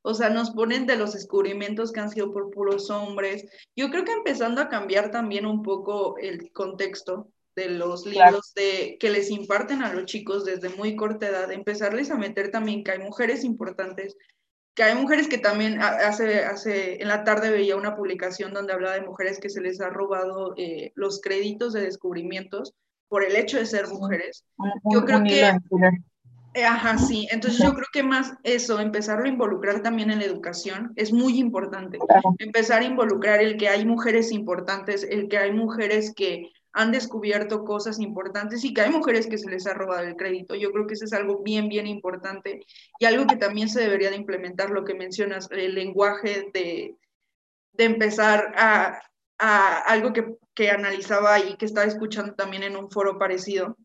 O sea, nos ponen de los descubrimientos que han sido por puros hombres. Yo creo que empezando a cambiar también un poco el contexto de los libros de, que les imparten a los chicos desde muy corta edad, empezarles a meter también que hay mujeres importantes, que hay mujeres que también hace, hace en la tarde veía una publicación donde hablaba de mujeres que se les ha robado eh, los créditos de descubrimientos por el hecho de ser mujeres. Yo creo que... Eh, ajá, sí. Entonces yo creo que más eso, empezar a involucrar también en la educación es muy importante. Empezar a involucrar el que hay mujeres importantes, el que hay mujeres que han descubierto cosas importantes y que hay mujeres que se les ha robado el crédito. Yo creo que eso es algo bien, bien importante y algo que también se debería de implementar, lo que mencionas, el lenguaje de, de empezar a, a algo que, que, analizaba y que estaba escuchando también en un foro parecido,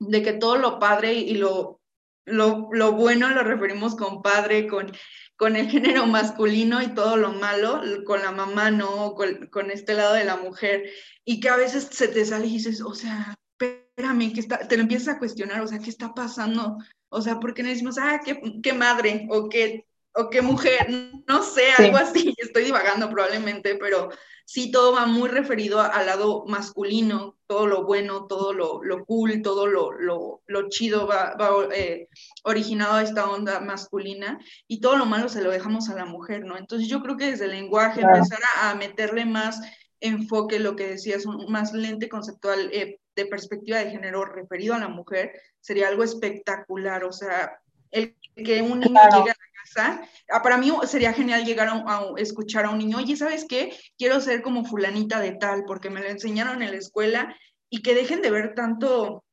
de que todo lo padre y lo, lo, lo bueno lo referimos con padre, con, con el género masculino y todo lo malo con la mamá, no, con, con, este lado de la mujer, y que a veces se te sale y dices, o sea, espérame, que está, te lo empiezas a cuestionar, o sea, ¿qué está pasando? O sea, ¿por qué no decimos, ah, qué, qué madre o qué, o qué mujer? No sé, algo así, estoy divagando probablemente, pero sí todo va muy referido al lado masculino, todo lo bueno, todo lo, lo cool, todo lo, lo, lo chido va, va eh, originado a esta onda masculina y todo lo malo se lo dejamos a la mujer, ¿no? Entonces yo creo que desde el lenguaje empezar a, meterle más enfoque, lo que decías, un, más lente conceptual eh, de perspectiva de género referido a la mujer, sería algo espectacular, o sea, el que un niño llegue a Ah, para mí sería genial llegar a, escuchar a un niño, oye, ¿sabes qué? Quiero ser como fulanita de tal, porque me lo enseñaron en la escuela y que dejen de ver tanto,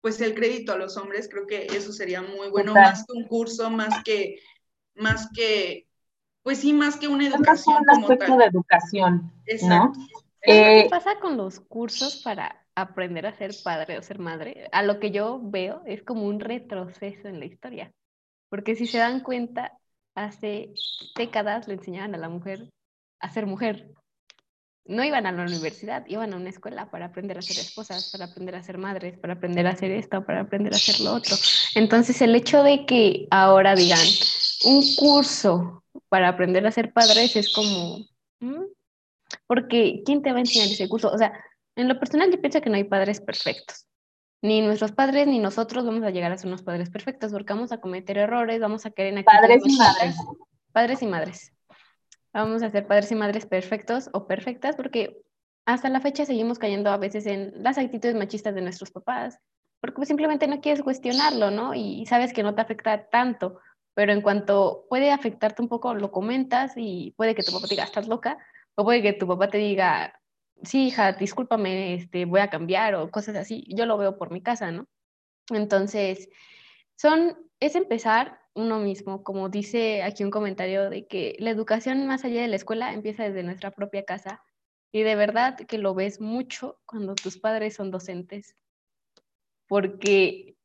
pues el crédito a los hombres, creo que eso sería muy bueno, más que un curso, más que, más que, pues sí, más que una educación. un aspecto de educación, ¿no? ¿Qué eh, pasa con los cursos para aprender a ser padre o ser madre? A lo que yo veo es como un retroceso en la historia. Porque si se dan cuenta, hace décadas le enseñaban a la mujer a ser mujer. No iban a la universidad, iban a una escuela para aprender a ser esposas, para aprender a ser madres, para aprender a hacer esto, para aprender a hacer lo otro. Entonces, el hecho de que ahora digan un curso para aprender a ser padres es como, porque ¿quién te va a enseñar ese curso? O sea, en lo personal yo pienso que no hay padres perfectos ni nuestros padres ni nosotros vamos a llegar a ser unos padres perfectos porque vamos a cometer errores, vamos a querer... Padres y madres. Padres y madres. Vamos a ser padres y madres perfectos o perfectas porque hasta la fecha seguimos cayendo a veces en las actitudes machistas de nuestros papás, porque simplemente no quieres cuestionarlo, ¿no? Y sabes que no te afecta tanto, pero en cuanto puede afectarte un poco, lo comentas y puede que tu papá te diga, estás loca, o puede que tu papá te diga, sí, hija, discúlpame, este, voy a cambiar o cosas así. Yo lo veo por mi casa, ¿no? Entonces, son, es empezar uno mismo, como dice aquí un comentario de que la educación más allá de la escuela empieza desde nuestra propia casa y de verdad que lo ves mucho cuando tus padres son docentes, porque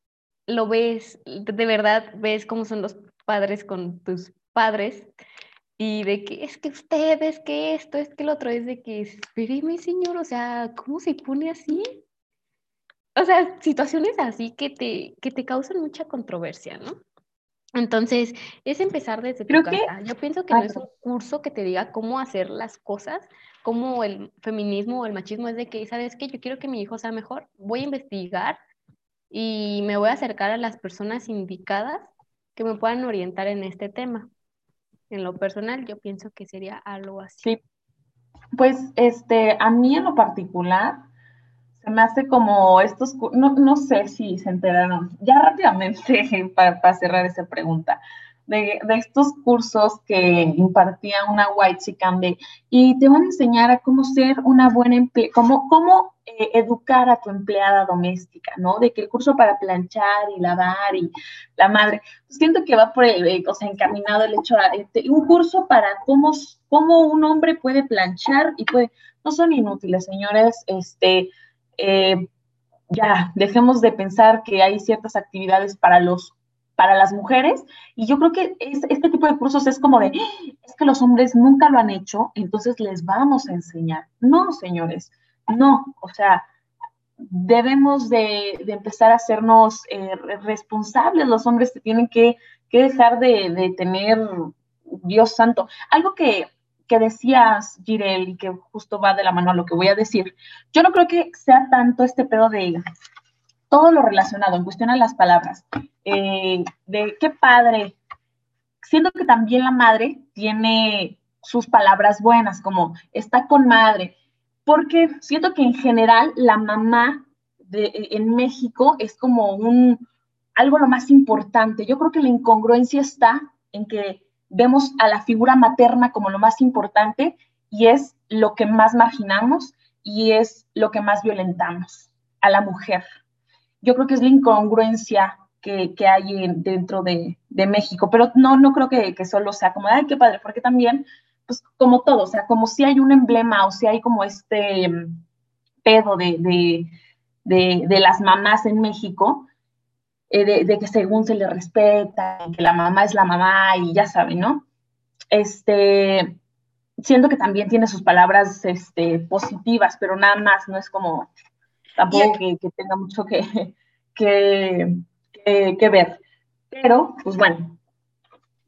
lo ves, de verdad ves cómo son los padres con tus padres y de que es que ustedes, que esto, es que el otro, es de que, espéreme señor, o sea, ¿cómo se pone así? O sea, situaciones así que te, que te causan mucha controversia, ¿no? Entonces, es empezar desde tu casa. Yo pienso que no es un curso que te diga cómo hacer las cosas, como el feminismo o el machismo es de que, ¿sabes qué? Yo quiero que mi hijo sea mejor, voy a investigar y me voy a acercar a las personas indicadas que me puedan orientar en este tema. En lo personal, yo pienso que sería algo así. Sí, pues este, a mí en lo particular, se me hace como estos, no, no sé si se enteraron, ya rápidamente para, cerrar esa pregunta, de, estos cursos que impartía una white chican y te van a enseñar a cómo ser una buena empleada, cómo, cómo eh, educar a tu empleada doméstica, ¿no? De que el curso para planchar y lavar y la madre, pues siento que va por el, eh, o sea, encaminado el hecho a este, un curso para cómo, cómo un hombre puede planchar y puede, no son inútiles, señores, este, eh, ya, dejemos de pensar que hay ciertas actividades para los para las mujeres. Y yo creo que este tipo de cursos es como de, es que los hombres nunca lo han hecho, entonces les vamos a enseñar. No, señores, no, o sea, debemos de, empezar a hacernos eh, responsables, los hombres que tienen que, dejar de, de, tener, Dios santo, algo que, que decías, Girel, y que justo va de la mano a lo que voy a decir, yo no creo que sea tanto este pedo de todo lo relacionado en cuestión a las palabras, eh, de qué padre, siento que también la madre tiene sus palabras buenas, como está con madre, porque siento que en general la mamá de, en México es como un algo lo más importante. Yo creo que la incongruencia está en que vemos a la figura materna como lo más importante y es lo que más marginamos y es lo que más violentamos a la mujer. Yo creo que es la incongruencia que, hay dentro de, México, pero no, no creo que, que, solo sea como, ay, qué padre, porque también, pues como todo, o sea, como si hay un emblema o si hay como este mm, pedo de, de las mamás en México, eh, de, que según se le respeta, que la mamá es la mamá y ya saben, ¿no? Este, siento que también tiene sus palabras este, positivas, pero nada más, no es como tampoco que, tenga mucho que, que, ver. Pero, pues bueno,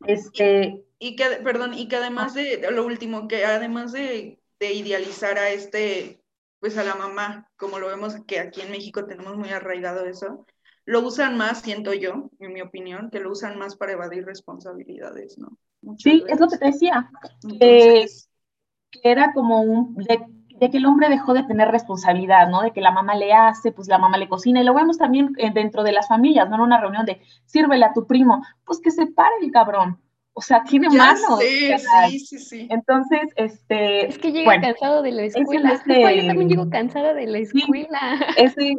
este... Y, que, perdón, y que además de, lo último, que además de, de idealizar a este, pues a la mamá, como lo vemos que aquí en México tenemos muy arraigado eso, lo usan más, siento yo, en mi opinión, que lo usan más para evadir responsabilidades, ¿no? sí, es lo que te decía. que era como un, de, que el hombre dejó de tener responsabilidad, ¿no? De que la mamá le hace, pues la mamá le cocina, y lo vemos también eh, dentro de las familias, ¿no? En una reunión de, sírvele a tu primo, pues que se pare el cabrón. O sea, tiene manos. sí, sí, sí. Entonces, este. Es que llega cansado de la escuela. Es que, yo también llego cansada de la escuela. ese,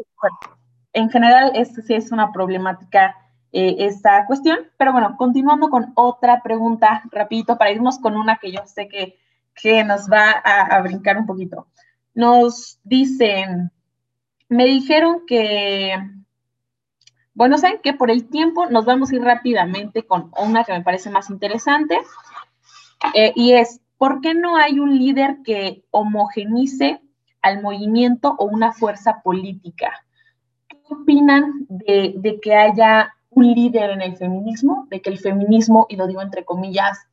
en general, esto sí es una problemática eh, esta cuestión. Pero bueno, continuando con otra pregunta, rapidito, para irnos con una que yo sé que, que nos va a, brincar un poquito. Nos dicen, me dijeron que, bueno, saben que por el tiempo nos vamos a ir rápidamente con una que me parece más interesante, eh, y es, ¿por qué no hay un líder que homogenice al movimiento o una fuerza política? opinan de, que haya un líder en el feminismo, de que el feminismo, y lo digo entre comillas,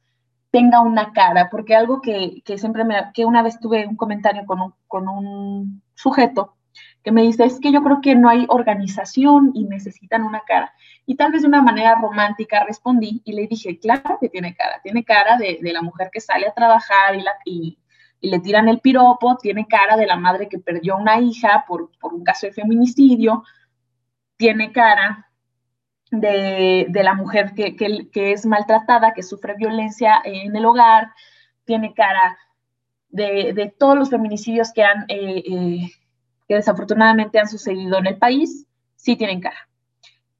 tenga una cara? Porque algo que, siempre me, que una vez tuve un comentario con un, con un sujeto que me dice, es que yo creo que no hay organización y necesitan una cara. Y tal vez de una manera romántica respondí y le dije, claro que tiene cara, tiene cara de, la mujer que sale a trabajar y la, y, y le tiran el piropo, tiene cara de la madre que perdió una hija por, un caso de feminicidio, tiene cara de, la mujer que, es maltratada, que sufre violencia en el hogar, tiene cara de, todos los feminicidios que han, eh, eh, que desafortunadamente han sucedido en el país, sí tienen cara.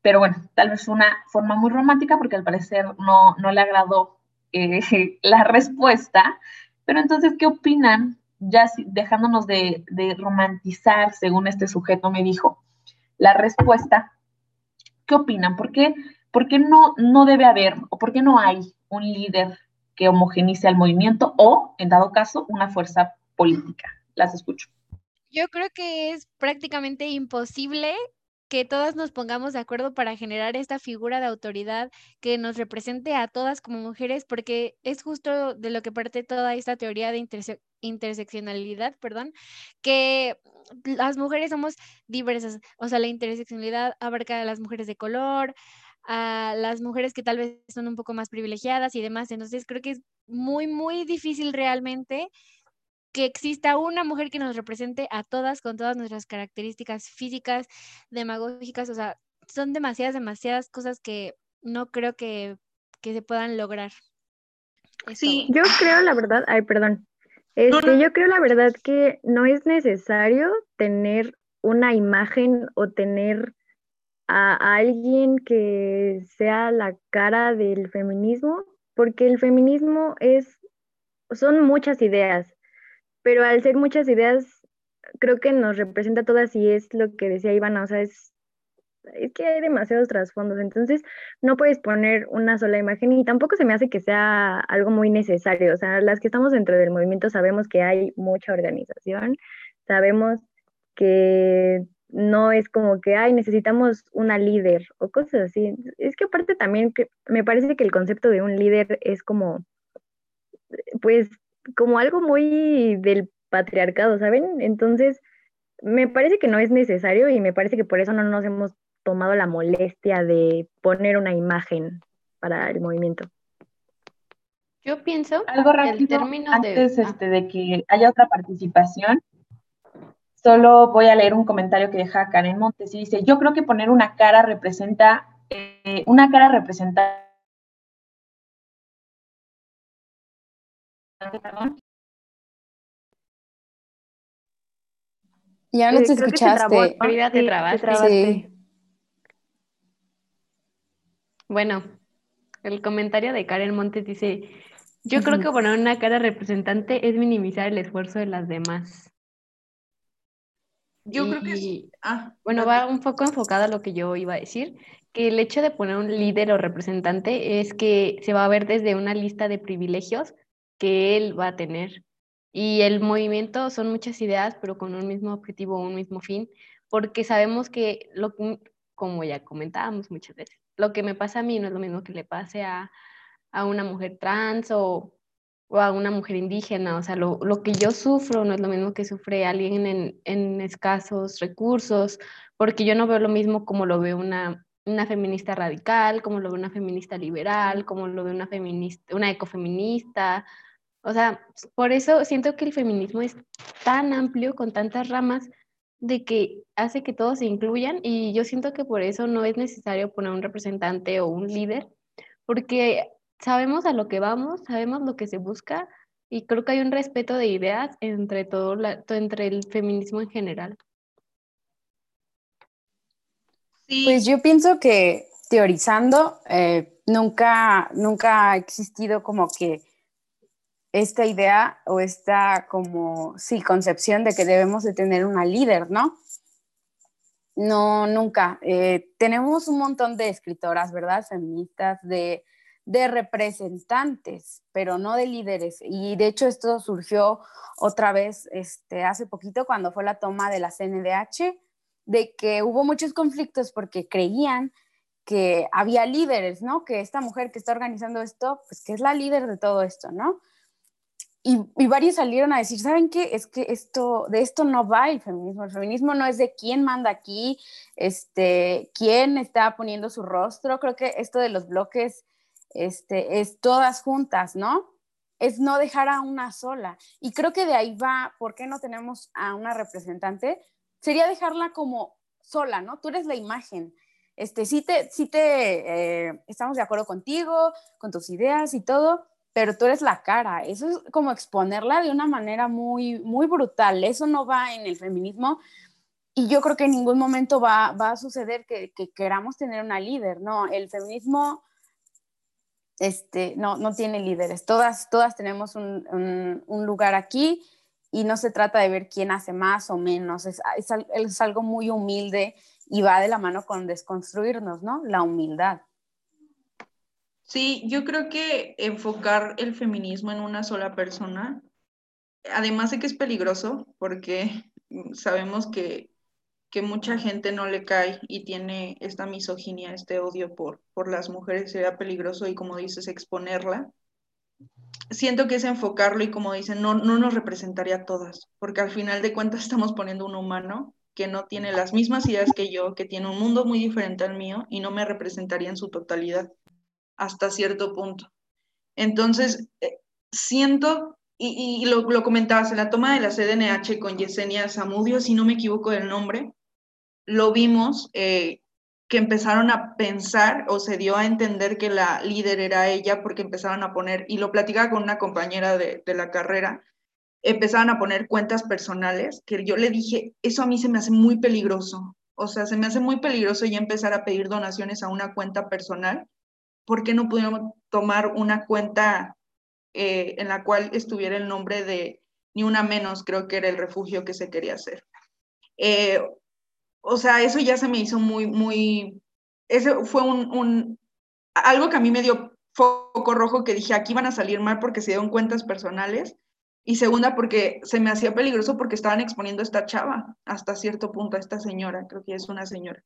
Pero bueno, tal vez una forma muy romántica porque al parecer no, no le agradó eh, la respuesta. Pero entonces, ¿qué opinan? Ya dejándonos de, romantizar, según este sujeto me dijo, la respuesta, ¿qué opinan? ¿Por qué, por qué no, no debe haber o por qué no hay un líder que homogenice al movimiento o, en dado caso, una fuerza política? Las escucho. Yo creo que es prácticamente imposible que todas nos pongamos de acuerdo para generar esta figura de autoridad que nos represente a todas como mujeres, porque es justo de lo que parte toda esta teoría de interseccionalidad, perdón, que las mujeres somos diversas, o sea, la interseccionalidad abarca a las mujeres de color, a las mujeres que tal vez son un poco más privilegiadas y demás, entonces creo que es muy, muy difícil realmente que exista una mujer que nos represente a todas con todas nuestras características físicas, demagógicas, o sea, son demasiadas, demasiadas cosas que no creo que, se puedan lograr. Sí, yo creo la verdad, ay, perdón. Este, yo creo la verdad que no es necesario tener una imagen o tener a alguien que sea la cara del feminismo, porque el feminismo es, son muchas ideas pero al ser muchas ideas, creo que nos representa todas y es lo que decía Ivana, o sea, es, es que hay demasiados trasfondos, entonces no puedes poner una sola imagen y tampoco se me hace que sea algo muy necesario, o sea, las que estamos dentro del movimiento sabemos que hay mucha organización, sabemos que no es como que, ay, necesitamos una líder o cosas así. Es que aparte también me parece que el concepto de un líder es como, pues como algo muy del patriarcado, ¿saben? Entonces, me parece que no es necesario y me parece que por eso no nos hemos tomado la molestia de poner una imagen para el movimiento. Yo pienso algo rápido antes de... Ah. Este, de que haya otra participación. Solo voy a leer un comentario que deja Karen Montes y dice, yo creo que poner una cara representa, eh, una cara representa Ya no te escuchaste. te Bueno, el comentario de Karen Montes dice, yo creo que poner una cara representante es minimizar el esfuerzo de las demás. Yo creo que... Ah, bueno, va un poco enfocado a lo que yo iba a decir, que el hecho de poner un líder o representante es que se va a ver desde una lista de privilegios que él va a tener. Y el movimiento son muchas ideas, pero con un mismo objetivo, un mismo fin, porque sabemos que, lo, como ya comentábamos muchas veces, lo que me pasa a mí no es lo mismo que le pase a, a una mujer trans o, o, a una mujer indígena. O sea, lo, lo, que yo sufro no es lo mismo que sufre alguien en, en escasos recursos, porque yo no veo lo mismo como lo ve una, una feminista radical, como lo ve una feminista liberal, como lo ve una feminista, una ecofeminista, o sea, por eso siento que el feminismo es tan amplio, con tantas ramas, de que hace que todos se incluyan y yo siento que por eso no es necesario poner un representante o un líder, porque sabemos a lo que vamos, sabemos lo que se busca y creo que hay un respeto de ideas entre todo, entre el feminismo en general. Pues yo pienso que teorizando eh, nunca, nunca ha existido como que esta idea o esta como, sí, concepción de que debemos de tener una líder, ¿no? No, nunca. Eh, tenemos un montón de escritoras, ¿verdad? Feministas, de, representantes, pero no de líderes. Y de hecho esto surgió otra vez este, hace poquito cuando fue la toma de la CNDH, de que hubo muchos conflictos porque creían que había líderes, ¿no? Que esta mujer que está organizando esto, pues que es la líder de todo esto, ¿no? Y, varios salieron a decir, ¿saben qué? Es que esto, de esto no va el feminismo. El feminismo no es de quién manda aquí, este, quién está poniendo su rostro. Creo que esto de los bloques este, es todas juntas, ¿no? es no dejar a una sola. Y creo que de ahí va, ¿por qué no tenemos a una representante? Sería dejarla como sola, ¿no? Tú eres la imagen. Este, sí te, sí te eh, estamos de acuerdo contigo, con tus ideas y todo, pero tú eres la cara. Eso es como exponerla de una manera muy, muy brutal. Eso no va en el feminismo. Y yo creo que en ningún momento va, va a suceder que, que, queramos tener una líder, ¿no? El feminismo este, no, no tiene líderes. Todas, todas tenemos un, un, lugar aquí y no se trata de ver quién hace más o menos. Es, es, es, algo muy humilde y va de la mano con desconstruirnos, ¿no? La humildad. Sí, yo creo que enfocar el feminismo en una sola persona, además de que es peligroso, porque sabemos que que mucha gente no le cae y tiene esta misoginia, este odio por, por las mujeres, sería peligroso y como dices, exponerla. Siento que es enfocarlo y como dicen, no, no nos representaría a todas, porque al final de cuentas estamos poniendo un humano que no tiene las mismas ideas que yo, que tiene un mundo muy diferente al mío y no me representaría en su totalidad hasta cierto punto. Entonces, eh, siento, y, lo, lo, comentabas, en la toma de la CDNH con Yesenia Zamudio, si no me equivoco del nombre, lo vimos eh, que empezaron a pensar o se dio a entender que la líder era ella porque empezaron a poner, y lo platicaba con una compañera de, de la carrera, empezaron a poner cuentas personales, que yo le dije, eso a mí se me hace muy peligroso. O sea, se me hace muy peligroso ya empezar a pedir donaciones a una cuenta personal. ¿Por qué no pudimos tomar una cuenta eh, en la cual estuviera el nombre de ni una menos, creo que era el refugio que se quería hacer? Eh, o sea, eso ya se me hizo muy, muy, ese fue un, un, algo que a mí me dio foco rojo que dije, aquí van a salir mal porque se dieron cuentas personales. Y segunda, porque se me hacía peligroso porque estaban exponiendo a esta chava hasta cierto punto, a esta señora, creo que es una señora.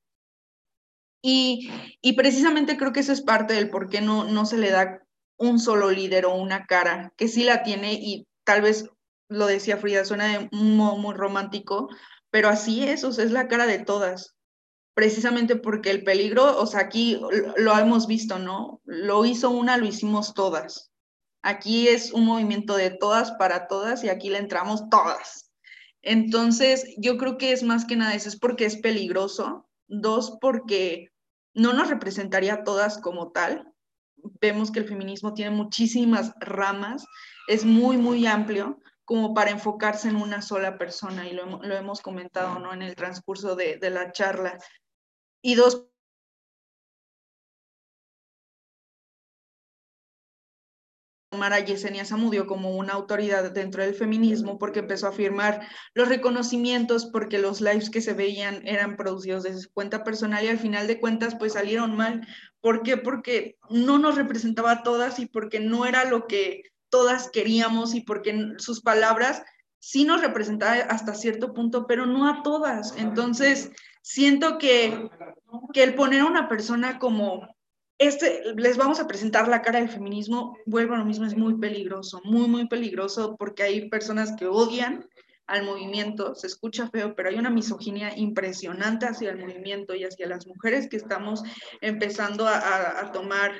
Y, y precisamente creo que eso es parte del por qué no, no se le da un solo líder o una cara, que sí la tiene y tal vez lo decía Frida, suena de muy romántico, pero así es, o sea, es la cara de todas, precisamente porque el peligro, o sea, aquí lo hemos visto, ¿no? Lo hizo una, lo hicimos todas. Aquí es un movimiento de todas para todas y aquí le entramos todas. Entonces, yo creo que es más que nada eso, es porque es peligroso. Dos, porque no nos representaría a todas como tal. Vemos que el feminismo tiene muchísimas ramas, es muy, muy amplio como para enfocarse en una sola persona y lo, lo hemos comentado ¿no? en el transcurso de, de la charla. Y dos, tomar a Yesenia Zamudio como una autoridad dentro del feminismo porque empezó a firmar los reconocimientos porque los lives que se veían eran producidos desde su cuenta personal y al final de cuentas pues salieron mal. ¿Por qué? Porque no nos representaba a todas y porque no era lo que todas queríamos y porque sus palabras sí nos representaban hasta cierto punto, pero no a todas. Entonces, siento que, que el poner a una persona como, este, les vamos a presentar la cara del feminismo, vuelvo a lo mismo, es muy peligroso, muy, muy peligroso, porque hay personas que odian al movimiento, se escucha feo, pero hay una misoginia impresionante hacia el movimiento y hacia las mujeres que estamos empezando a, tomar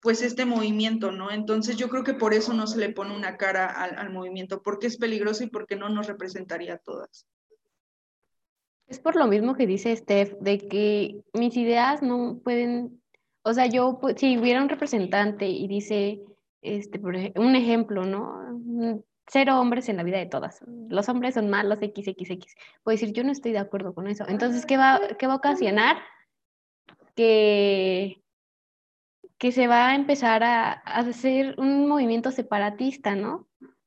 pues este movimiento, ¿no? Entonces yo creo que por eso no se le pone una cara al, al movimiento, porque es peligroso y porque no nos representaría a todas. Es por lo mismo que dice Steph, de que mis ideas no pueden, o sea, yo, si hubiera un representante y dice, este, por un ejemplo, ¿no? Cero hombres en la vida de todas. Los hombres son malos, XXX. Puedo decir, yo no estoy de acuerdo con eso. Entonces, ¿qué va, qué va a ocasionar? Que que se va a empezar a, a, hacer un movimiento separatista, ¿no?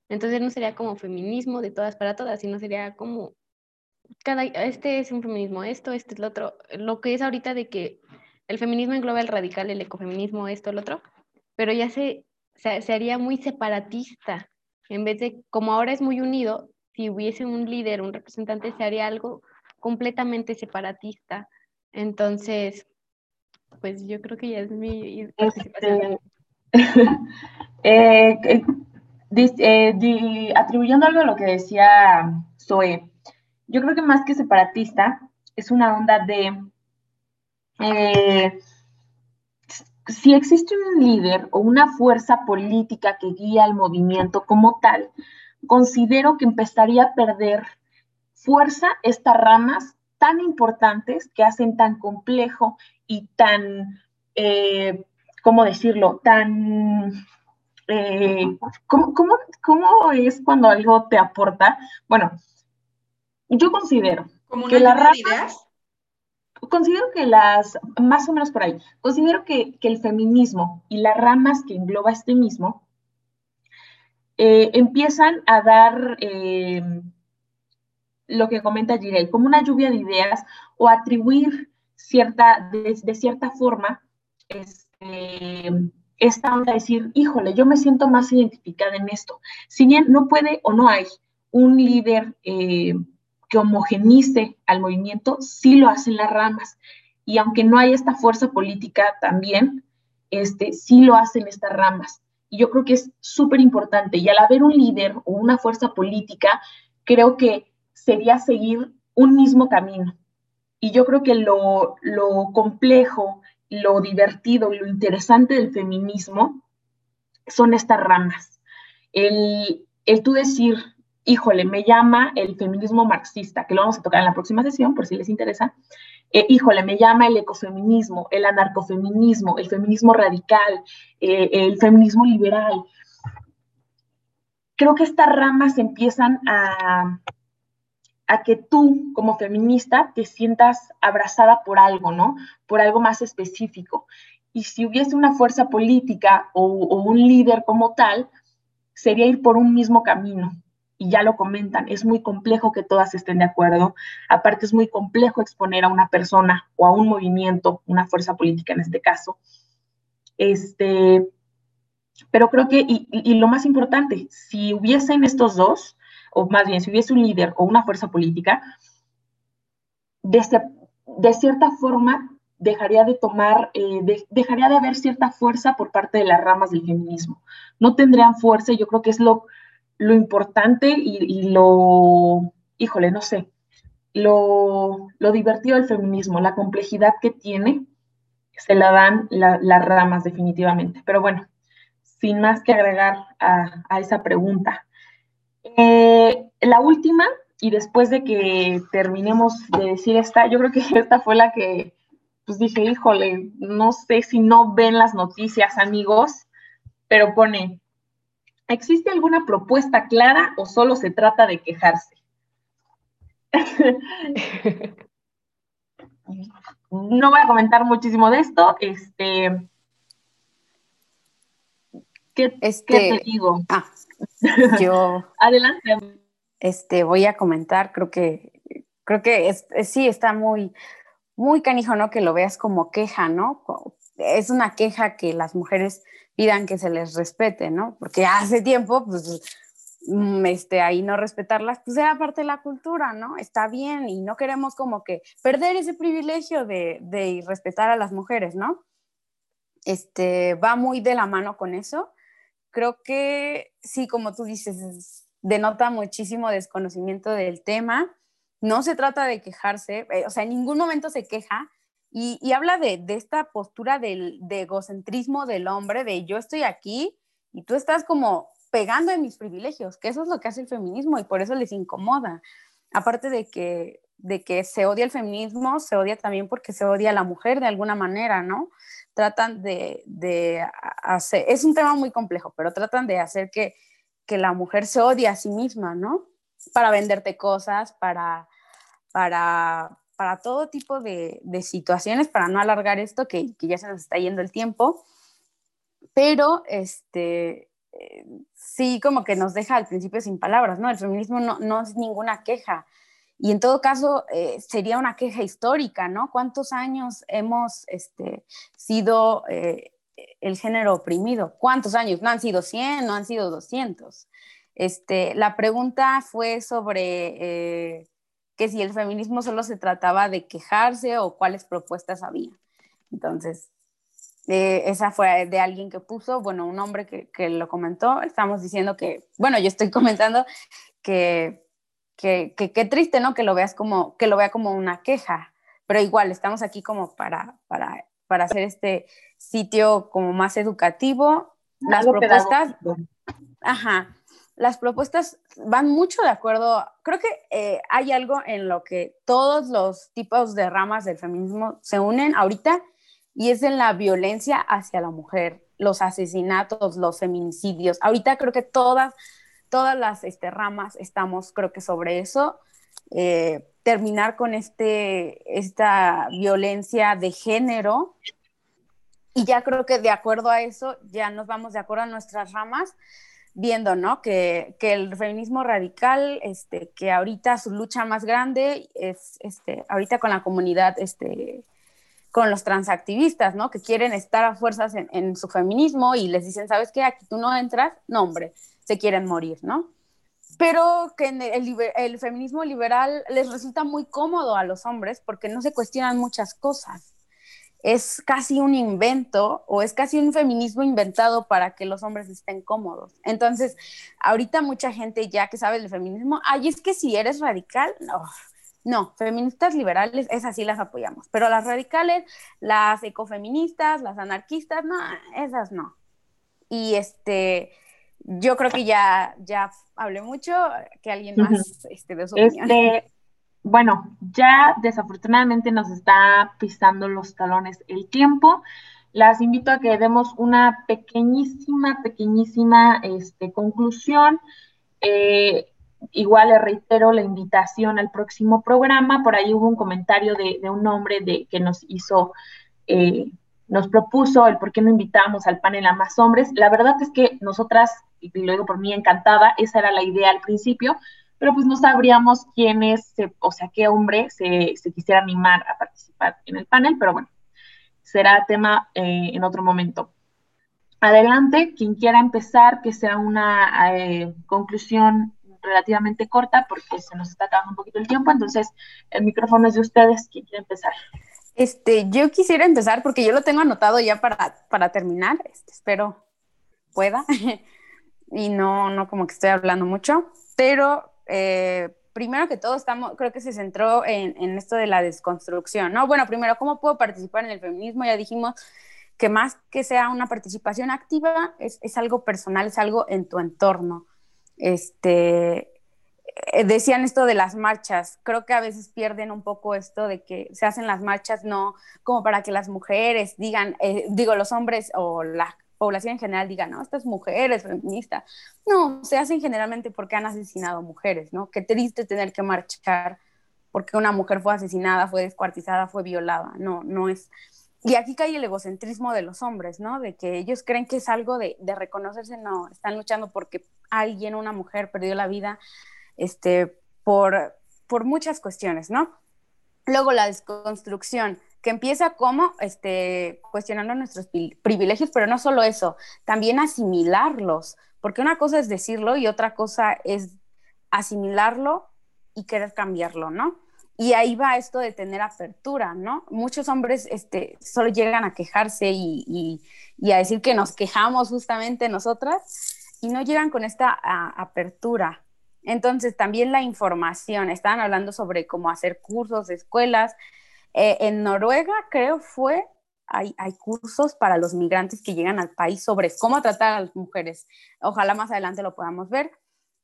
Entonces no sería como feminismo de todas para todas, sino sería como cada este es un feminismo, esto, este es lo otro. Lo que es ahorita de que el feminismo engloba el radical, el ecofeminismo, esto, el otro, pero ya se, se, se haría muy separatista. En vez de, como ahora es muy unido, si hubiese un líder, un representante, se haría algo completamente separatista. Entonces, pues yo creo que ya es mi participación. eh, eh, atribuyendo algo a lo que decía Zoe, yo creo que más que separatista es una onda de, eh, si existe un líder o una fuerza política que guía el movimiento como tal, considero que empezaría a perder fuerza estas ramas tan importantes que hacen tan complejo y tan, eh, ¿cómo decirlo?, tan... Eh, ¿cómo, cómo, es cuando algo te aporta? Bueno, yo considero que las ramas considero que las, más o menos por ahí, considero que, el feminismo y las ramas que engloba este mismo eh, empiezan a dar eh, lo que comenta Jirel, como una lluvia de ideas o atribuir cierta, de, cierta forma este, esta onda de decir, híjole, yo me siento más identificada en esto. Si bien no puede o no hay un líder eh, que homogenice al movimiento, sí lo hacen las ramas. Y aunque no hay esta fuerza política también, este, sí lo hacen estas ramas. Y yo creo que es súper importante. Y al haber un líder o una fuerza política, creo que sería seguir un mismo camino. Y yo creo que lo, lo complejo, lo divertido y lo interesante del feminismo son estas ramas. El, el tú decir, híjole, me llama el feminismo marxista, que lo vamos a tocar en la próxima sesión, por si les interesa. Eh, híjole, me llama el ecofeminismo, el anarcofeminismo, el feminismo radical, eh, el feminismo liberal. Creo que estas ramas empiezan a, a que tú, como feminista, te sientas abrazada por algo, ¿no? Por algo más específico. Y si hubiese una fuerza política o un líder como tal, sería ir por un mismo camino, y ya lo comentan, es muy complejo que todas estén de acuerdo. Aparte, es muy complejo exponer a una persona o a un movimiento, una fuerza política en este caso. Este, pero creo que, y, lo más importante, si hubiesen estos dos, o más bien, si hubiese un líder o una fuerza política, de, de cierta forma dejaría de tomar, eh, dejaría de haber cierta fuerza por parte de las ramas del feminismo. No tendrían fuerza, yo creo que es lo, lo importante y, lo, híjole, no sé, lo, divertido del feminismo, la complejidad que tiene, se la dan las ramas definitivamente. Pero bueno, sin más que agregar a, esa pregunta. Eh, la última, y después de que terminemos de decir esta, yo creo que esta fue la que, pues dije, híjole, no sé si no ven las noticias, amigos, pero pone, ¿Existe alguna propuesta clara o solo se trata de quejarse? no voy a comentar muchísimo de esto. Este, ¿qué, este, te digo? Ah, yo. Adelante. Este, voy a comentar, creo que, creo que sí está muy, muy canijo, ¿no? Que lo veas como queja, ¿no? Es una queja que las mujeres pidan que se les respete, ¿no? Porque hace tiempo, pues, mm, este, ahí no respetarlas, pues era parte de la cultura, ¿no? Está bien y no queremos como que perder ese privilegio de, de respetar a las mujeres, ¿no? Este, va muy de la mano con eso. Creo que sí, como tú dices, denota muchísimo desconocimiento del tema. No se trata de quejarse, eh, o sea, en ningún momento se queja, y, habla de, esta postura del, de egocentrismo del hombre, de yo estoy aquí y tú estás como pegando en mis privilegios, que eso es lo que hace el feminismo y por eso les incomoda. Aparte de que, se odia el feminismo, se odia también porque se odia a la mujer de alguna manera, ¿no? Tratan de, hacer, es un tema muy complejo, pero tratan de hacer que la mujer se odie a sí misma, ¿no? Para venderte cosas, para, para para todo tipo de, situaciones, para no alargar esto, que, ya se nos está yendo el tiempo, pero este, eh, sí como que nos deja al principio sin palabras, ¿no? El feminismo no, es ninguna queja. Y en todo caso, eh, sería una queja histórica, ¿no? ¿Cuántos años hemos este, sido eh, el género oprimido? ¿Cuántos años? No han sido 100, no han sido 200. Este, la pregunta fue sobre que si el feminismo solo se trataba de quejarse o cuáles propuestas había. Entonces, eh, esa fue de alguien que puso, bueno, un hombre que, que, lo comentó, estamos diciendo que, bueno, yo estoy comentando que qué que, triste, ¿no? Que lo veas como, que lo vea como una queja, pero igual estamos aquí como para, para para hacer este sitio como más educativo. Las propuestas, ajá, las propuestas van mucho de acuerdo. Creo que eh, hay algo en lo que todos los tipos de ramas del feminismo se unen ahorita y es en la violencia hacia la mujer, los asesinatos, los feminicidios. Ahorita creo que todas, todas las este, ramas estamos, creo que sobre eso. Eh, terminar con este, esta violencia de género. Y ya creo que de acuerdo a eso, ya nos vamos de acuerdo a nuestras ramas viendo, ¿no? Que, el feminismo radical, este, que ahorita su lucha más grande es, este, ahorita con la comunidad, este, con los transactivistas, ¿no? Que quieren estar a fuerzas en, su feminismo y les dicen, ¿sabes qué? Aquí tú no entras, no, hombre, se quieren morir, ¿no? Pero que el feminismo liberal les resulta muy cómodo a los hombres porque no se cuestionan muchas cosas es casi un invento o es casi un feminismo inventado para que los hombres estén cómodos. Entonces, ahorita mucha gente ya que sabe del feminismo, ay, es que si eres radical, no, no, feministas liberales, esas sí las apoyamos, pero las radicales, las ecofeministas, las anarquistas, no, esas no. Y este, yo creo que ya, ya hablé mucho, que alguien más este, de su opinión. Bueno, ya desafortunadamente nos está pisando los talones el tiempo. Las invito a que demos una pequeñísima, pequeñísima este, conclusión. Eh, igual le reitero la invitación al próximo programa. Por ahí hubo un comentario de, un hombre de, que nos hizo, eh, nos propuso el por qué no invitamos al panel a más hombres. La verdad es que nosotras, y lo digo por mí encantada, esa era la idea al principio, pero pues no sabríamos quiénes, o sea, qué hombre se, quisiera animar a participar en el panel, pero bueno, será tema eh, en otro momento. Adelante, quien quiera empezar, que sea una eh, conclusión relativamente corta, porque se nos está acabando un poquito el tiempo, entonces el micrófono es de ustedes, quien quiera empezar. Este, yo quisiera empezar porque yo lo tengo anotado ya para, para terminar, este, espero pueda, y no, no como que estoy hablando mucho, pero eh, primero que todo, estamos, creo que se centró en, esto de la desconstrucción, ¿no? Bueno, primero, ¿cómo puedo participar en el feminismo? Ya dijimos que más que sea una participación activa, es, algo personal, es algo en tu entorno. Este, eh, decían esto de las marchas, creo que a veces pierden un poco esto de que se hacen las marchas no como para que las mujeres digan, eh, digo, los hombres o la población en general diga, no, estas mujeres feministas. No, se hacen generalmente porque han asesinado mujeres, ¿no? Qué triste tener que marchar porque una mujer fue asesinada, fue descuartizada, fue violada. No, no es. Y aquí cae el egocentrismo de los hombres, ¿no? De que ellos creen que es algo de, de reconocerse, no, están luchando porque alguien, una mujer, perdió la vida este, por, por muchas cuestiones, ¿no? Luego la desconstrucción que empieza como este, cuestionando nuestros privilegios, pero no solo eso, también asimilarlos, porque una cosa es decirlo y otra cosa es asimilarlo y querer cambiarlo, ¿no? Y ahí va esto de tener apertura, ¿no? Muchos hombres este, solo llegan a quejarse y, y, a decir que nos quejamos justamente nosotras y no llegan con esta apertura. Entonces, también la información, estaban hablando sobre cómo hacer cursos, escuelas, eh, en Noruega, creo fue, hay, hay, cursos para los migrantes que llegan al país sobre cómo tratar a las mujeres. Ojalá más adelante lo podamos ver.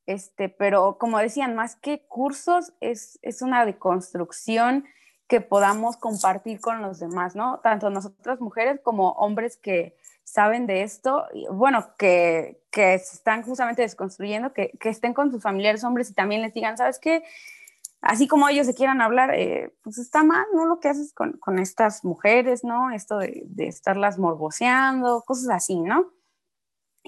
Este, pero como decían, más que cursos, es, es una deconstrucción que podamos compartir con los demás, ¿no? Tanto nosotras mujeres como hombres que saben de esto, bueno, que, que se están justamente desconstruyendo, que, que estén con sus familiares hombres y también les digan, ¿sabes qué? Así como ellos se quieran hablar, eh, pues está mal, ¿no? Lo que haces con, estas mujeres, ¿no? Esto de, estarlas morboseando, cosas así, ¿no?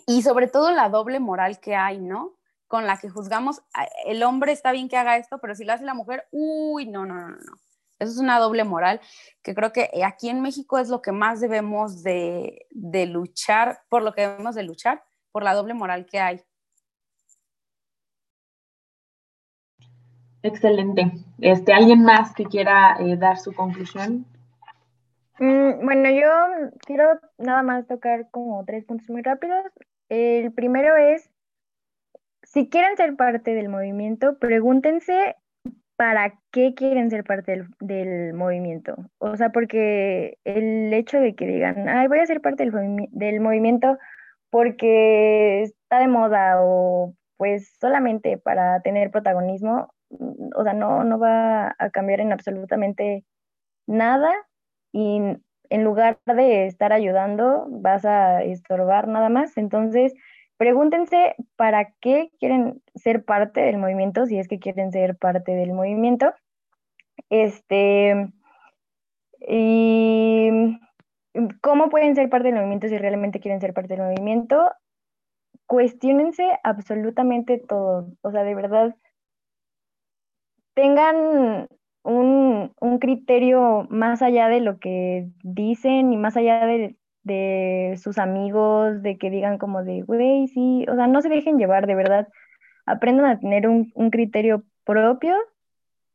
Y sobre todo la doble moral que hay, ¿no? Con la que juzgamos, el hombre está bien que haga esto, pero si lo hace la mujer, uy, no, no, no, no. Eso es una doble moral que creo que aquí en México es lo que más debemos de, de luchar, por lo que debemos de luchar, por la doble moral que hay. Excelente. Este, ¿Alguien más que quiera eh, dar su conclusión? Mm, bueno, yo quiero nada más tocar como tres puntos muy rápidos. El primero es, si quieren ser parte del movimiento, pregúntense para qué quieren ser parte del, del movimiento. O sea, porque el hecho de que digan, ay, voy a ser parte del, del movimiento porque está de moda o pues solamente para tener protagonismo, o sea, no, no va a cambiar en absolutamente nada y en lugar de estar ayudando, vas a estorbar nada más. Entonces, pregúntense para qué quieren ser parte del movimiento, si es que quieren ser parte del movimiento. Este, y cómo pueden ser parte del movimiento si realmente quieren ser parte del movimiento. Cuestiónense absolutamente todo. O sea, de verdad, tengan un, un criterio más allá de lo que dicen y más allá de, de sus amigos, de que digan como de, güey, sí, o sea, no se dejen llevar, de verdad. Aprendan a tener un, un criterio propio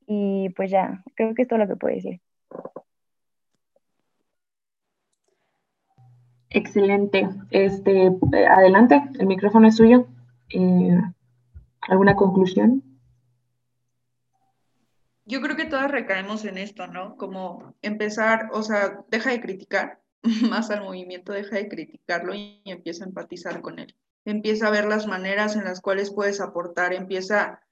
y pues ya, creo que es todo lo que puedo decir. Excelente. Este, adelante, el micrófono es suyo. Eh, ¿Alguna conclusión? Yo creo que todas recaemos en esto, ¿no? Como empezar, o sea, deja de criticar más al movimiento, deja de criticarlo y empieza a empatizar con él. Empieza a ver las maneras en las cuales puedes aportar, empieza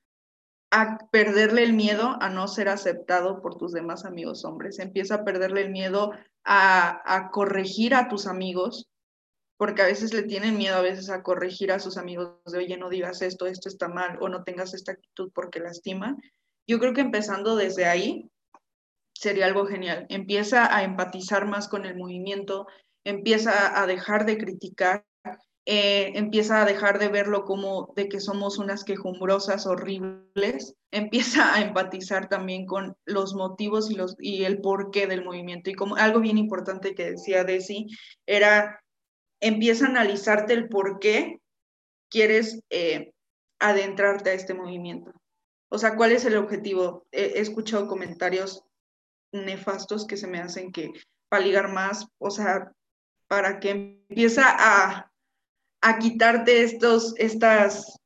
a perderle el miedo a no ser aceptado por tus demás amigos hombres, empieza a perderle el miedo a, a corregir a tus amigos, porque a veces le tienen miedo a veces a corregir a sus amigos de, oye, no digas esto, esto está mal, o no tengas esta actitud porque lastima. Yo creo que empezando desde ahí sería algo genial. Empieza a empatizar más con el movimiento, empieza a dejar de criticar, eh, empieza a dejar de verlo como de que somos unas quejumbrosas horribles, empieza a empatizar también con los motivos y, los, y el porqué del movimiento. Y como algo bien importante que decía Desi, era, empieza a analizarte el por qué quieres eh, adentrarte a este movimiento. O sea, ¿cuál es el objetivo? He, escuchado comentarios nefastos que se me hacen que para ligar más, o sea, para que empieza a, a quitarte estos, estas,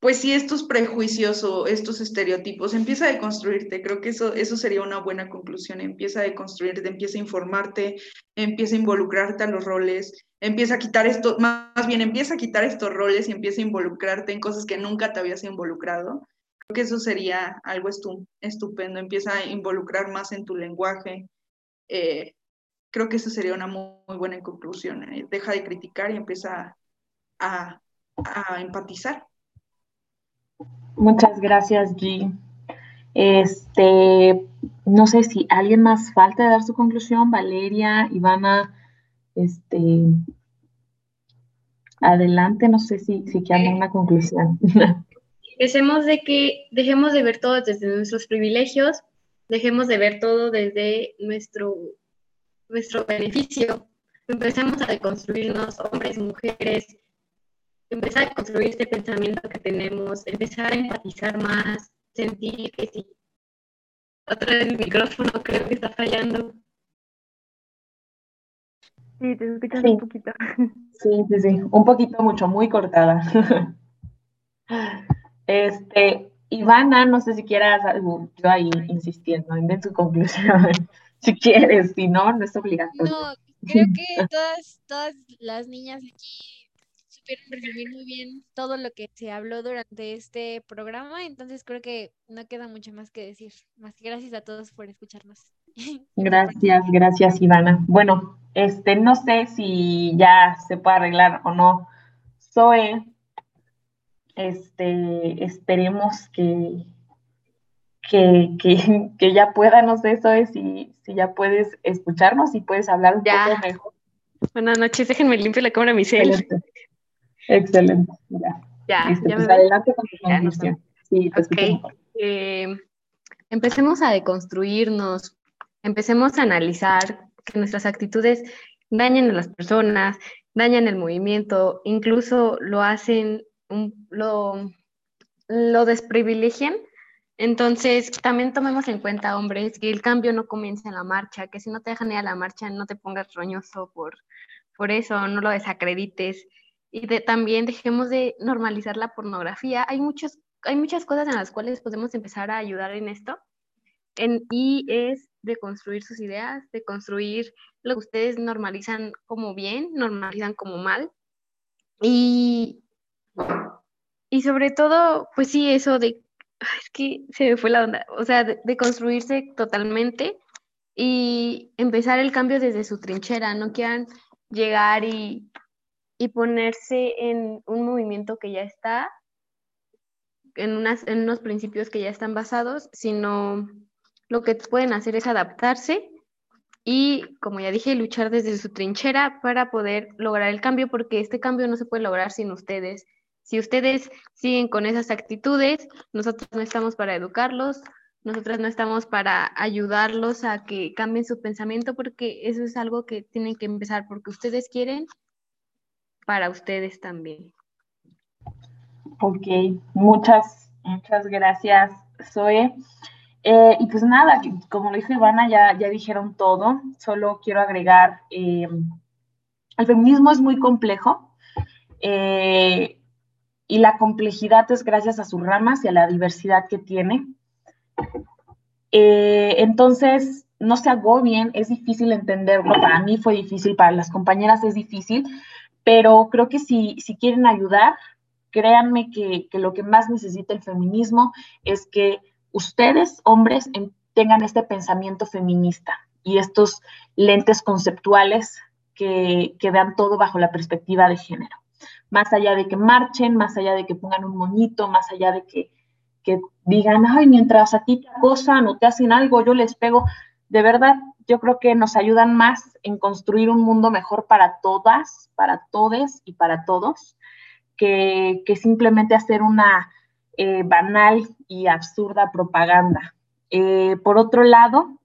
pues sí, estos prejuicios o estos estereotipos, empieza a deconstruirte, creo que eso, eso sería una buena conclusión, empieza a deconstruirte, empieza a informarte, empieza a involucrarte a los roles, empieza a quitar esto, más bien empieza a quitar estos roles y empieza a involucrarte en cosas que nunca te habías involucrado. Creo que eso sería algo estu estupendo, empieza a involucrar más en tu lenguaje. Eh, creo que eso sería una muy, muy buena conclusión. Eh, deja de criticar y empieza a, a, empatizar. Muchas gracias, G. Este, no sé si alguien más falta de dar su conclusión, Valeria, Ivana, este, adelante, no sé si, si quieren una conclusión. Empecemos de que dejemos de ver todo desde nuestros privilegios, dejemos de ver todo desde nuestro, nuestro beneficio, empecemos a deconstruirnos, hombres, mujeres, empezar a construir este pensamiento que tenemos, empezar a empatizar más, sentir que sí. Otra vez el micrófono creo que está fallando. Sí, te escuchas Sí. un poquito. Sí, sí, sí, un poquito mucho, muy cortada. Este, Ivana, no sé si quieras yo ahí insistiendo en su conclusión, si quieres, si no, no es obligatorio. No, creo que todas, todas las niñas aquí supieron resumir muy bien todo lo que se habló durante este programa, entonces creo que no queda mucho más que decir. Más que gracias a todos por escucharnos. Gracias, gracias, Ivana. Bueno, este, no sé si ya se puede arreglar o no. Zoe, este, esperemos que, que, que, que ya pueda, no sé, Zoe, si, si ya puedes escucharnos y puedes hablar un Ya. poco mejor. Buenas noches, déjenme limpio la cámara de mi cel. Excelente. Excelente. Ya, Ya, Este, ya pues me ven. adelante con tu conclusión. Sí, te. Eh, empecemos a deconstruirnos, empecemos a analizar que nuestras actitudes dañan a las personas, dañan el movimiento, incluso lo hacen, lo, lo desprivilegian. Entonces, también tomemos en cuenta, hombres, que el cambio no comienza en la marcha, que si no te dejan ir a la marcha, no te pongas roñoso por, por eso, no lo desacredites. Y también dejemos de normalizar la pornografía. Hay muchos hay muchas cosas en las cuales podemos empezar a ayudar en esto. Y es de construir sus ideas, de construir lo que ustedes normalizan como bien, normalizan como mal. Y, y sobre todo, pues sí, eso de, es que se me fue la onda, o sea, de, construirse totalmente y empezar el cambio desde su trinchera, no quieran llegar y, y ponerse en un movimiento que ya está, en, unas, en unos principios que ya están basados, sino lo que pueden hacer es adaptarse y, como ya dije, luchar desde su trinchera para poder lograr el cambio, porque este cambio no se puede lograr sin ustedes. Si ustedes siguen con esas actitudes, nosotros no estamos para educarlos, nosotros no estamos para ayudarlos a que cambien su pensamiento, porque eso es algo que tienen que empezar porque ustedes quieren, para ustedes también. Ok, muchas, muchas gracias, Zoe. Eh, y pues nada, como lo dijo Ivana, ya, ya dijeron todo, solo quiero agregar, eh, el feminismo es muy complejo eh, y la complejidad es gracias a sus ramas y a la diversidad que tiene. entonces, no se agobien, es difícil entenderlo, para mí fue difícil, para las compañeras es difícil, pero creo que si, si quieren ayudar, créanme que, que lo que más necesita el feminismo es que ustedes, hombres, tengan este pensamiento feminista y estos lentes conceptuales que, vean todo bajo la perspectiva de género. Más allá de que marchen, más allá de que pongan un moñito, más allá de que, que digan, ay, mientras a ti te acosan o te hacen algo, yo les pego. De verdad, yo creo que nos ayudan más en construir un mundo mejor para todas, para todes y para todos, que, que simplemente hacer una eh, banal y absurda propaganda. Eh, por otro lado,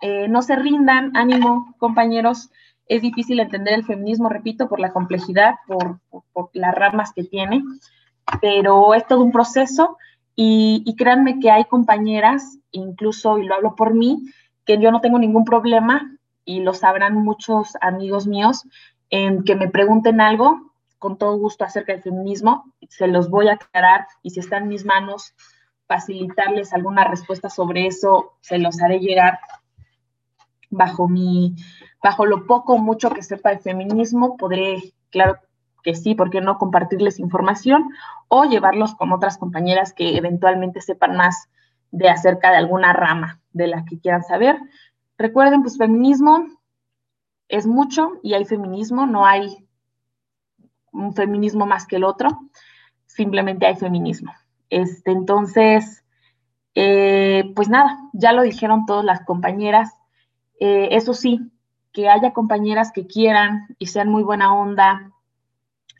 eh, no se rindan, ánimo, compañeros. Es difícil entender el feminismo, repito, por la complejidad, por, las ramas que tiene, pero es todo un proceso y, créanme que hay compañeras, incluso, y lo hablo por mí, que yo no tengo ningún problema, y lo sabrán muchos amigos míos, en que me pregunten algo con todo gusto acerca del feminismo, se los voy a aclarar y si está en mis manos facilitarles alguna respuesta sobre eso, se los haré llegar bajo mi, bajo lo poco mucho que sepa de feminismo, podré, claro que sí, ¿por qué no compartirles información o llevarlos con otras compañeras que eventualmente sepan más de acerca de alguna rama de la que quieran saber? Recuerden, pues feminismo es mucho y hay feminismo, no hay un feminismo más que el otro, simplemente hay feminismo. Este, entonces, eh, pues nada, ya lo dijeron todas las compañeras. Eh, eso sí, que haya compañeras que quieran y sean muy buena onda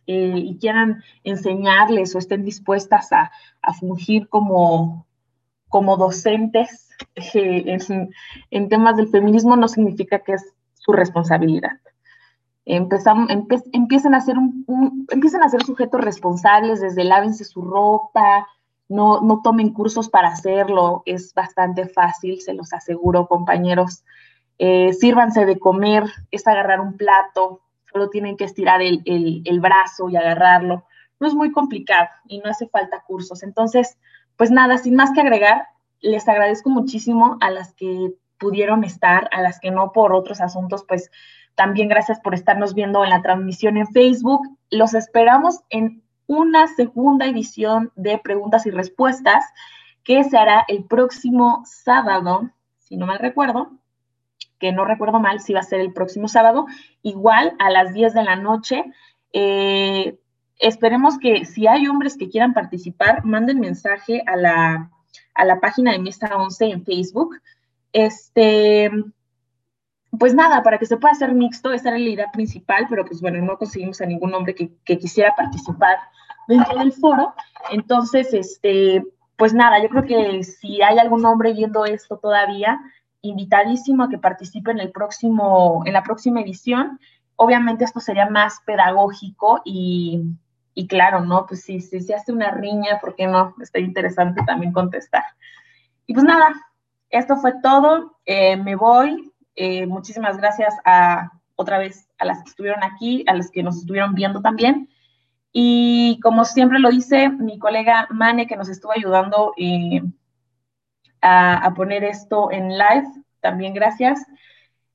eh, y quieran enseñarles o estén dispuestas a, fungir como, como docentes en, en temas del feminismo, no significa que es su responsabilidad empezamos, empiecen a ser un, empiezan a sujetos responsables desde lávense su ropa, no, no tomen cursos para hacerlo, es bastante fácil, se los aseguro, compañeros. Eh, sírvanse de comer, es agarrar un plato, solo tienen que estirar el, el, brazo y agarrarlo. No es muy complicado y no hace falta cursos. Entonces, pues nada, sin más que agregar, les agradezco muchísimo a las que pudieron estar, a las que no por otros asuntos, pues también gracias por estarnos viendo en la transmisión en Facebook. Los esperamos en una segunda edición de preguntas y respuestas que se hará el próximo sábado, si no mal recuerdo, que no recuerdo mal si va a ser el próximo sábado, igual a las 10 de la noche. Eh, esperemos que si hay hombres que quieran participar, manden mensaje a la, a la página de Mesa 11 en Facebook. Este, pues nada, para que se pueda hacer mixto, esa era la idea principal, pero pues bueno, no conseguimos a ningún hombre que, quisiera participar dentro del foro. Entonces, este, pues nada, yo creo que si hay algún hombre viendo esto todavía, invitadísimo a que participe en el próximo, en la próxima edición. Obviamente esto sería más pedagógico y, claro, ¿no? Pues si, si se hace una riña, ¿por qué no? Está interesante también contestar. Y pues nada, esto fue todo. Eh, me voy. Eh, muchísimas gracias a otra vez a las que estuvieron aquí, a las que nos estuvieron viendo también. Y como siempre lo dice mi colega Mane, que nos estuvo ayudando eh, a, poner esto en live, también gracias.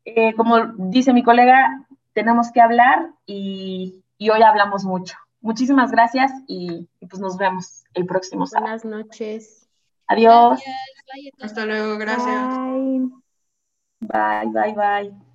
Eh, como dice mi colega, tenemos que hablar y, hoy hablamos mucho. Muchísimas gracias y, pues nos vemos el próximo sábado. Buenas noches. Adiós. Hasta luego, gracias. Bye, bye, bye. bye.